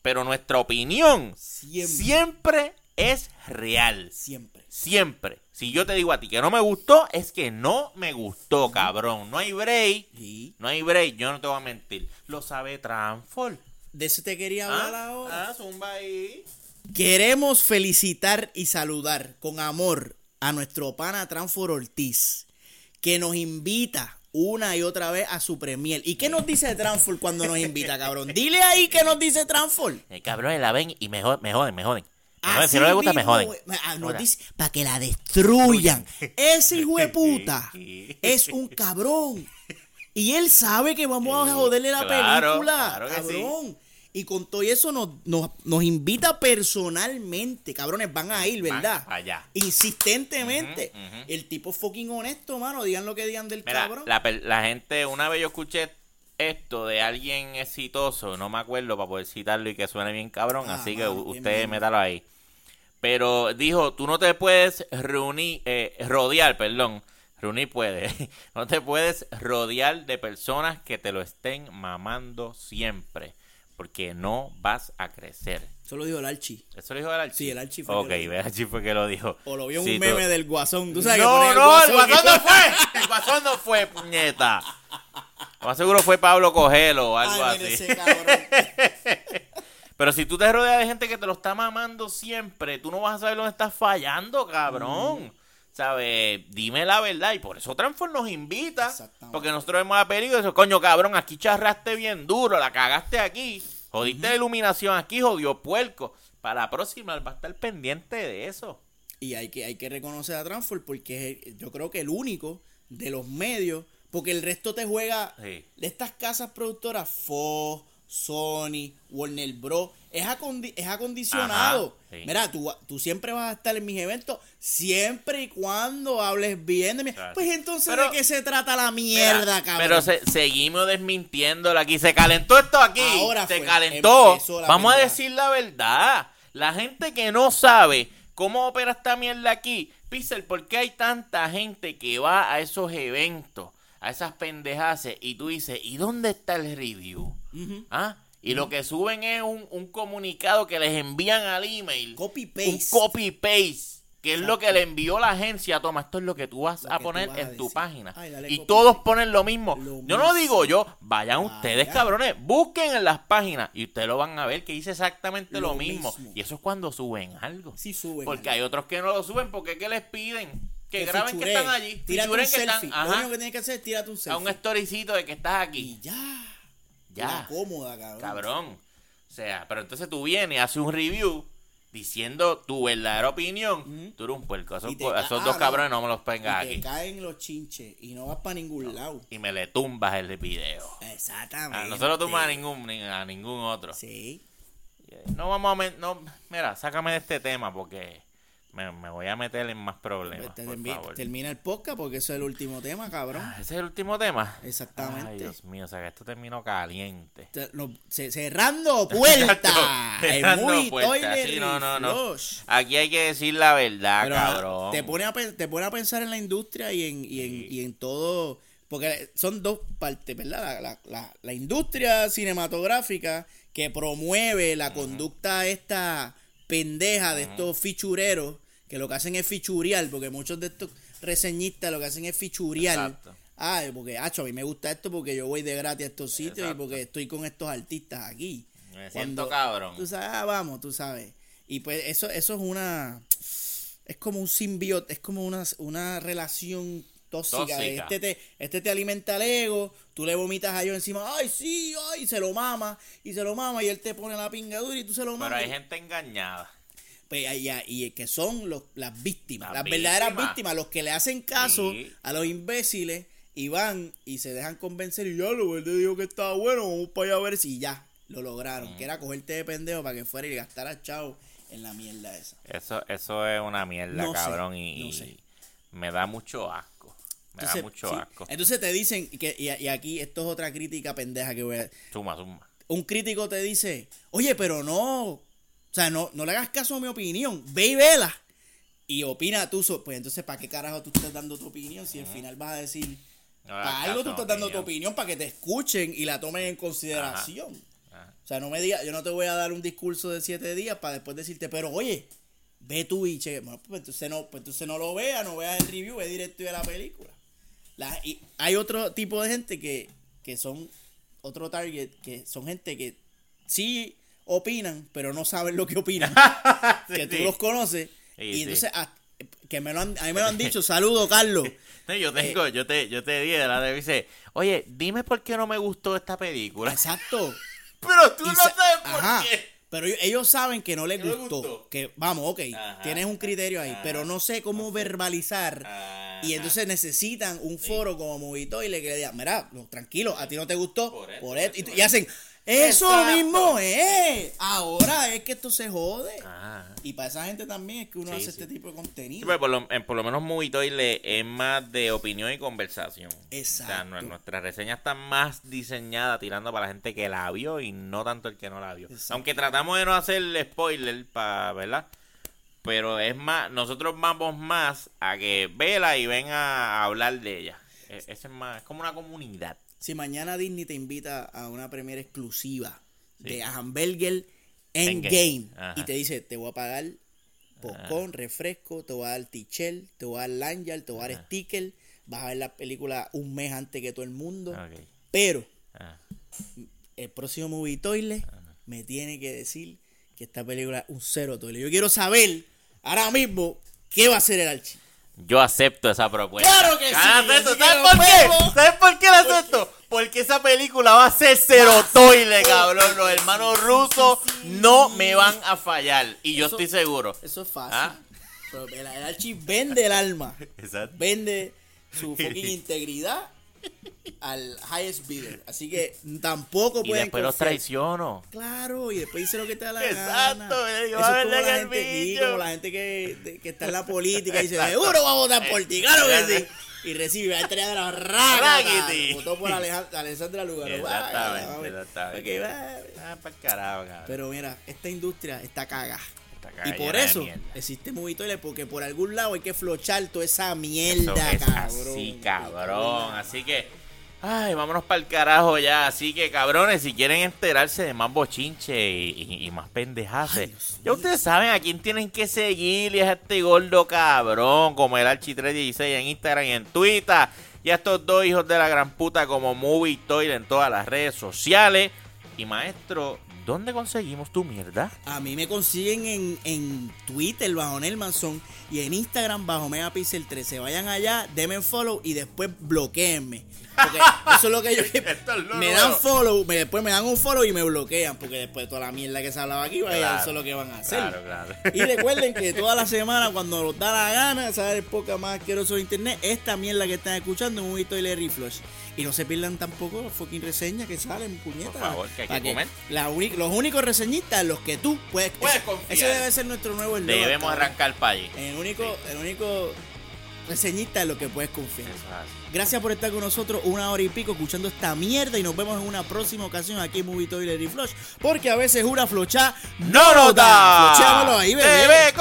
Pero nuestra opinión
Siempre.
siempre es real.
Siempre.
Siempre. Si yo te digo a ti que no me gustó, es que no me gustó, cabrón. No hay break.
Sí.
No hay break. Yo no te voy a mentir. Lo sabe Transfor.
De eso te quería hablar ahora.
Ah, zumba ahí.
Queremos felicitar y saludar con amor a nuestro pana Transfor Ortiz, que nos invita una y otra vez a su premier. ¿Y qué nos dice Transfor cuando nos invita, cabrón? Dile ahí qué nos dice Transfor.
Eh, cabrones la ven y me joden, me joden, me joden.
Así
Si no les gusta, me joden.
Ah, Nos
Ahora.
dice para que la destruyan. Ese hijo de [LAUGHS] puta es un cabrón. Y él sabe que vamos a joderle la
Claro,
película,
claro
cabrón. Y con todo eso nos, nos, nos invita personalmente, cabrones, van a ir, ¿verdad?
Van allá.
Insistentemente. El tipo fucking honesto, mano. Digan lo que digan del
Mira,
cabrón.
la, gente, una vez yo escuché esto de alguien exitoso, no me acuerdo para poder citarlo y que suene bien cabrón,
Ah,
así que usted métalo ahí. Pero dijo, tú no te puedes reunir, eh, rodear, perdón, reunir puede, [LAUGHS] no te puedes rodear de personas que te lo estén mamando siempre, porque no vas a crecer.
Eso lo dijo el Archie.
¿Eso lo dijo el Archie?
Sí, el Archie fue
Ok, el Archie fue que lo dijo.
O lo vio en
Sí,
un
tú-
meme del guasón. ¿Tú sabes que
no, no, el guasón no fue. El guasón no fue, puñeta. Lo más seguro fue Pablo Cogelo o algo
Ay,
así.
ese cabrón. [LAUGHS]
Pero si tú te rodeas de gente que te lo está mamando siempre, tú no vas a saber dónde estás fallando, cabrón.
Mm.
¿Sabes? Dime la verdad. Y por eso Transform nos invita. Porque nosotros película y eso, coño, cabrón, aquí charraste bien duro, la cagaste aquí. Jodiste la iluminación aquí, jodió puerco. Para la próxima va a estar pendiente de eso.
Y hay que, hay que reconocer a Transform porque es yo creo que el único de los medios, porque el resto te juega
Sí.
de estas casas productoras, Fox, Sony, Warner Bros. Es, acondi- es acondicionado.
Ajá, sí.
Mira, tú, tú siempre vas a estar en mis eventos, siempre y cuando hables bien de mí.
Claro.
Pues entonces,
Pero-
¿de qué se trata la mierda,
Mira,
cabrón?
Pero se- seguimos desmintiéndolo aquí. Se calentó esto aquí.
Ahora
se
fue,
calentó. Vamos a decir la verdad. La gente que no sabe cómo opera esta mierda aquí. Pixel, ¿por qué hay tanta gente que va a esos eventos? A esas pendejas y tú dices, ¿y dónde está el review? ¿Ah? Y lo que suben es un, un comunicado que les envían al email.
Copy
Un
paste.
copy paste. Que es lo que le envió la agencia. Toma, esto es lo que tú vas
Lo
a
que
poner
vas a
en tu página.
Ay,
y todos
paste.
ponen lo mismo.
Lo
yo no digo yo. Vayan ustedes, cabrones. Busquen en las páginas. Y ustedes lo van a ver que dice exactamente lo,
Lo
mismo.
mismo.
Y eso es cuando suben algo.
Sí suben
Porque
algo.
hay otros que no lo suben. porque ¿Qué les piden? Que,
Que
graben que están allí.
Tírate un
que están.
selfie. Lo
Ajá,
único que tienes que hacer es tírate un
a
selfie.
un storycito de que estás aquí.
Y ya.
Ya.
Cómoda, cabrón.
Cabrón. O sea, pero entonces tú vienes y haces un review diciendo tu verdadera opinión. Tú eres un puerco. Esos,
ah,
dos
no.
cabrones no me los pongas
Y te
aquí.
caen los chinches y no vas para ningún lado.
Y me le tumbas el video.
Exactamente.
Ah, no se lo tumbas a ningún, ni- a ningún otro.
Sí.
No vamos a... No, mira, sácame de este tema porque me, me voy a meter en más problemas.
Te-
por
termi-
favor.
termina el podcast porque eso es el último tema, cabrón.
Ah, Ese es el último tema.
Exactamente.
Ay, Dios mío, o sea que esto terminó caliente.
Te- lo- ce- cerrando [LAUGHS] puerta. es
Cerrando
muy
puertas, sí, no, no, no. Aquí hay que decir la verdad,
Pero,
cabrón.
Te pone, a, te pone a pensar en la industria y en, y en, y en todo. Porque son dos partes, ¿verdad? La, la, la, la industria cinematográfica que promueve la conducta esta pendeja de estos fichureros que lo que hacen es fichurear, porque muchos de estos reseñistas lo que hacen es fichurear.
Exacto.
Ah, porque, acho, a mí me gusta esto porque yo voy de gratis a estos sitios y porque estoy con estos artistas aquí.
Me siento cabrón.
Tú sabes, ah, vamos, tú sabes. Y pues eso, eso es una. Es como un simbiote, es como una, una relación tóxica. Este, te, este te alimenta el ego, tú le vomitas a ellos encima, ay, sí, ay, y se lo mama, y se lo mama, y él te pone la pingadura y tú se lo mamas.
Pero hay gente engañada.
Pues, y, que son los, las víctimas,
Las
las, verdaderas
víctimas.
los que le hacen caso
Sí.
a los imbéciles y van y se dejan convencer y ya lo te dijo que estaba bueno, vamos para allá a ver si ya lo lograron, que era cogerte de pendejo para que fuera y gastar chavo en la mierda esa.
Eso, eso es una mierda,
No sé,
cabrón. y,
no sé.
me da mucho asco. Me da mucho
sí.
asco.
Entonces te dicen, que, y, y aquí esto es otra crítica pendeja que voy a...
Suma, suma.
Un crítico te dice, oye, pero no, o sea, no, no le hagas caso a mi opinión, ve y vela. y opina tú, so- pues entonces, ¿para qué carajo tú estás dando tu opinión si al final vas a decir,
No
para algo tú estás dando tu
opinión.
para que te escuchen y la tomen en consideración?
Ajá.
O sea, no me digas, yo no te voy a dar un discurso de siete días para después decirte, pero oye, ve tú y che, bueno, pues entonces no, pues entonces no lo veas, no veas el review, ve directo de la película. La- y hay otro tipo de gente que, que son otro target, que son gente que sí opinan, pero no saben lo que opinan. [LAUGHS] que tú
sí.
los conoces.
Sí,
y entonces, a, que me lo han, a mí me lo han dicho, saludo Carlos. [LAUGHS]
No, yo tengo,
Eh,
yo te, yo te dije, la de dice, oye, dime por qué no me gustó esta película.
Exacto. [LAUGHS]
Pero tú
Y
no
sa-
sabes por
Ajá.
qué.
Pero ellos- saben que no les
no
gustó. Que vamos, ok,
Ajá.
tienes un criterio ahí,
Ajá.
pero no sé cómo verbalizar.
Ajá.
Y entonces necesitan un foro como Movitoile que le diga, mira, no, tranquilo, a ti no te gustó,
Por esto,
por esto. Y,
por
y hacen, eso
Exacto.
mismo es. Ahora es que esto se jode.
Ajá.
Y para esa gente también es que uno
Sí,
hace
sí.
este tipo de
Sí,
contenido.
pero por, lo, por lo menos Movitoile es más de opinión y conversación. O sea,
Exacto.
nu- nuestra reseña está más diseñada tirando para la gente que la vio y no tanto el que no la vio.
Exacto.
Aunque tratamos de no hacer spoiler, para ¿verdad? Pero es más, nosotros vamos más a que vela y ven a hablar de ella. E- Ese es más, es como una comunidad.
Si mañana Disney te invita a una premiere exclusiva
Sí.
de Hamburger
Endgame.
Y te dice, te voy a pagar popcorn, refresco, te voy a dar tichel, te voy a dar lanyard, te voy a dar
Ajá.
sticker, vas a ver la película un mes antes que todo el mundo,
Ok.
pero
Ah.
el próximo Movie Toilet me tiene que decir que esta película es un cero toilet. Yo quiero saber ahora mismo qué va a hacer el archivo.
Yo acepto esa propuesta.
¡Claro que sí!
¿Sabes por qué? ¿Sabes por qué la acepto? Porque esa película va a ser cero toile, cabrón. Los hermanos rusos no me van a fallar. Y yo
Eso-
estoy seguro.
Eso es fácil.
Ah.
Pero el, el archivo vende el alma. [LAUGHS]
Exacto.
vende su [LAUGHS] fucking integridad al highest bidder. Así que tampoco
Y
pueden
después los
confiar.
traiciono.
Claro, y después dice lo que te da la
Exacto,
gana.
yo
Eso
a
es como la gente, y como la gente que, de- que está en la política y dice, seguro va a votar por ti, claro que sí. [LAUGHS] Y recibe a estrella de la raga. Votó por Alejand- Alessandra Lugaro.
Exactamente, exactamente.
Ok, va.
Ah, para carajo, cabrón.
Pero mira, esta industria está cagada. Y por eso existe Movie Toilet, porque por algún lado hay que flochar toda esa mierda,
es
cabrón.
así, cabrón. Así que, ay, vámonos para el carajo ya. Así que, cabrones, si quieren enterarse de más bochinche y, y- y más pendejaces, ya ustedes saben a quién tienen que seguir. Y es a este gordo cabrón, como el Archi316 en Instagram y en Twitter. Y a estos dos hijos de la gran puta como Movie Toilet en todas las redes sociales. Y maestro, ¿dónde conseguimos tu mierda?
A mí me consiguen en, en Twitter bajo Nelmanson y en Instagram bajo Megapixel 13. Vayan allá, denme follow y después bloqueenme. Porque [LAUGHS] eso es lo que yo
es
me dan follow, me, después me dan un follow y me bloquean. Porque después de toda la mierda que se hablaba aquí, vaya,
Claro,
eso es lo que van a hacer.
claro, claro.
Y recuerden que toda la semana, cuando nos da la gana, saber el podcast más asqueroso de internet, esta mierda que están escuchando es un hito de Larry Flush. Y no se pierdan tampoco las fucking reseñas que salen, puñetas.
Por favor, que hay que comer.
la los únicos reseñistas, los que tú puedes,
Puedes confiar.
Ese debe ser nuestro nuevo eslogan,
Debemos arrancar para allí.
Único, el único reseñista es lo que puedes confiar. Gracias por estar con nosotros una hora y pico escuchando esta mierda y nos vemos en una próxima ocasión aquí en Movie Toilet y Flush. Porque a veces una flocha
¡No nota!
Flochéamelo ahí, bebé.
TV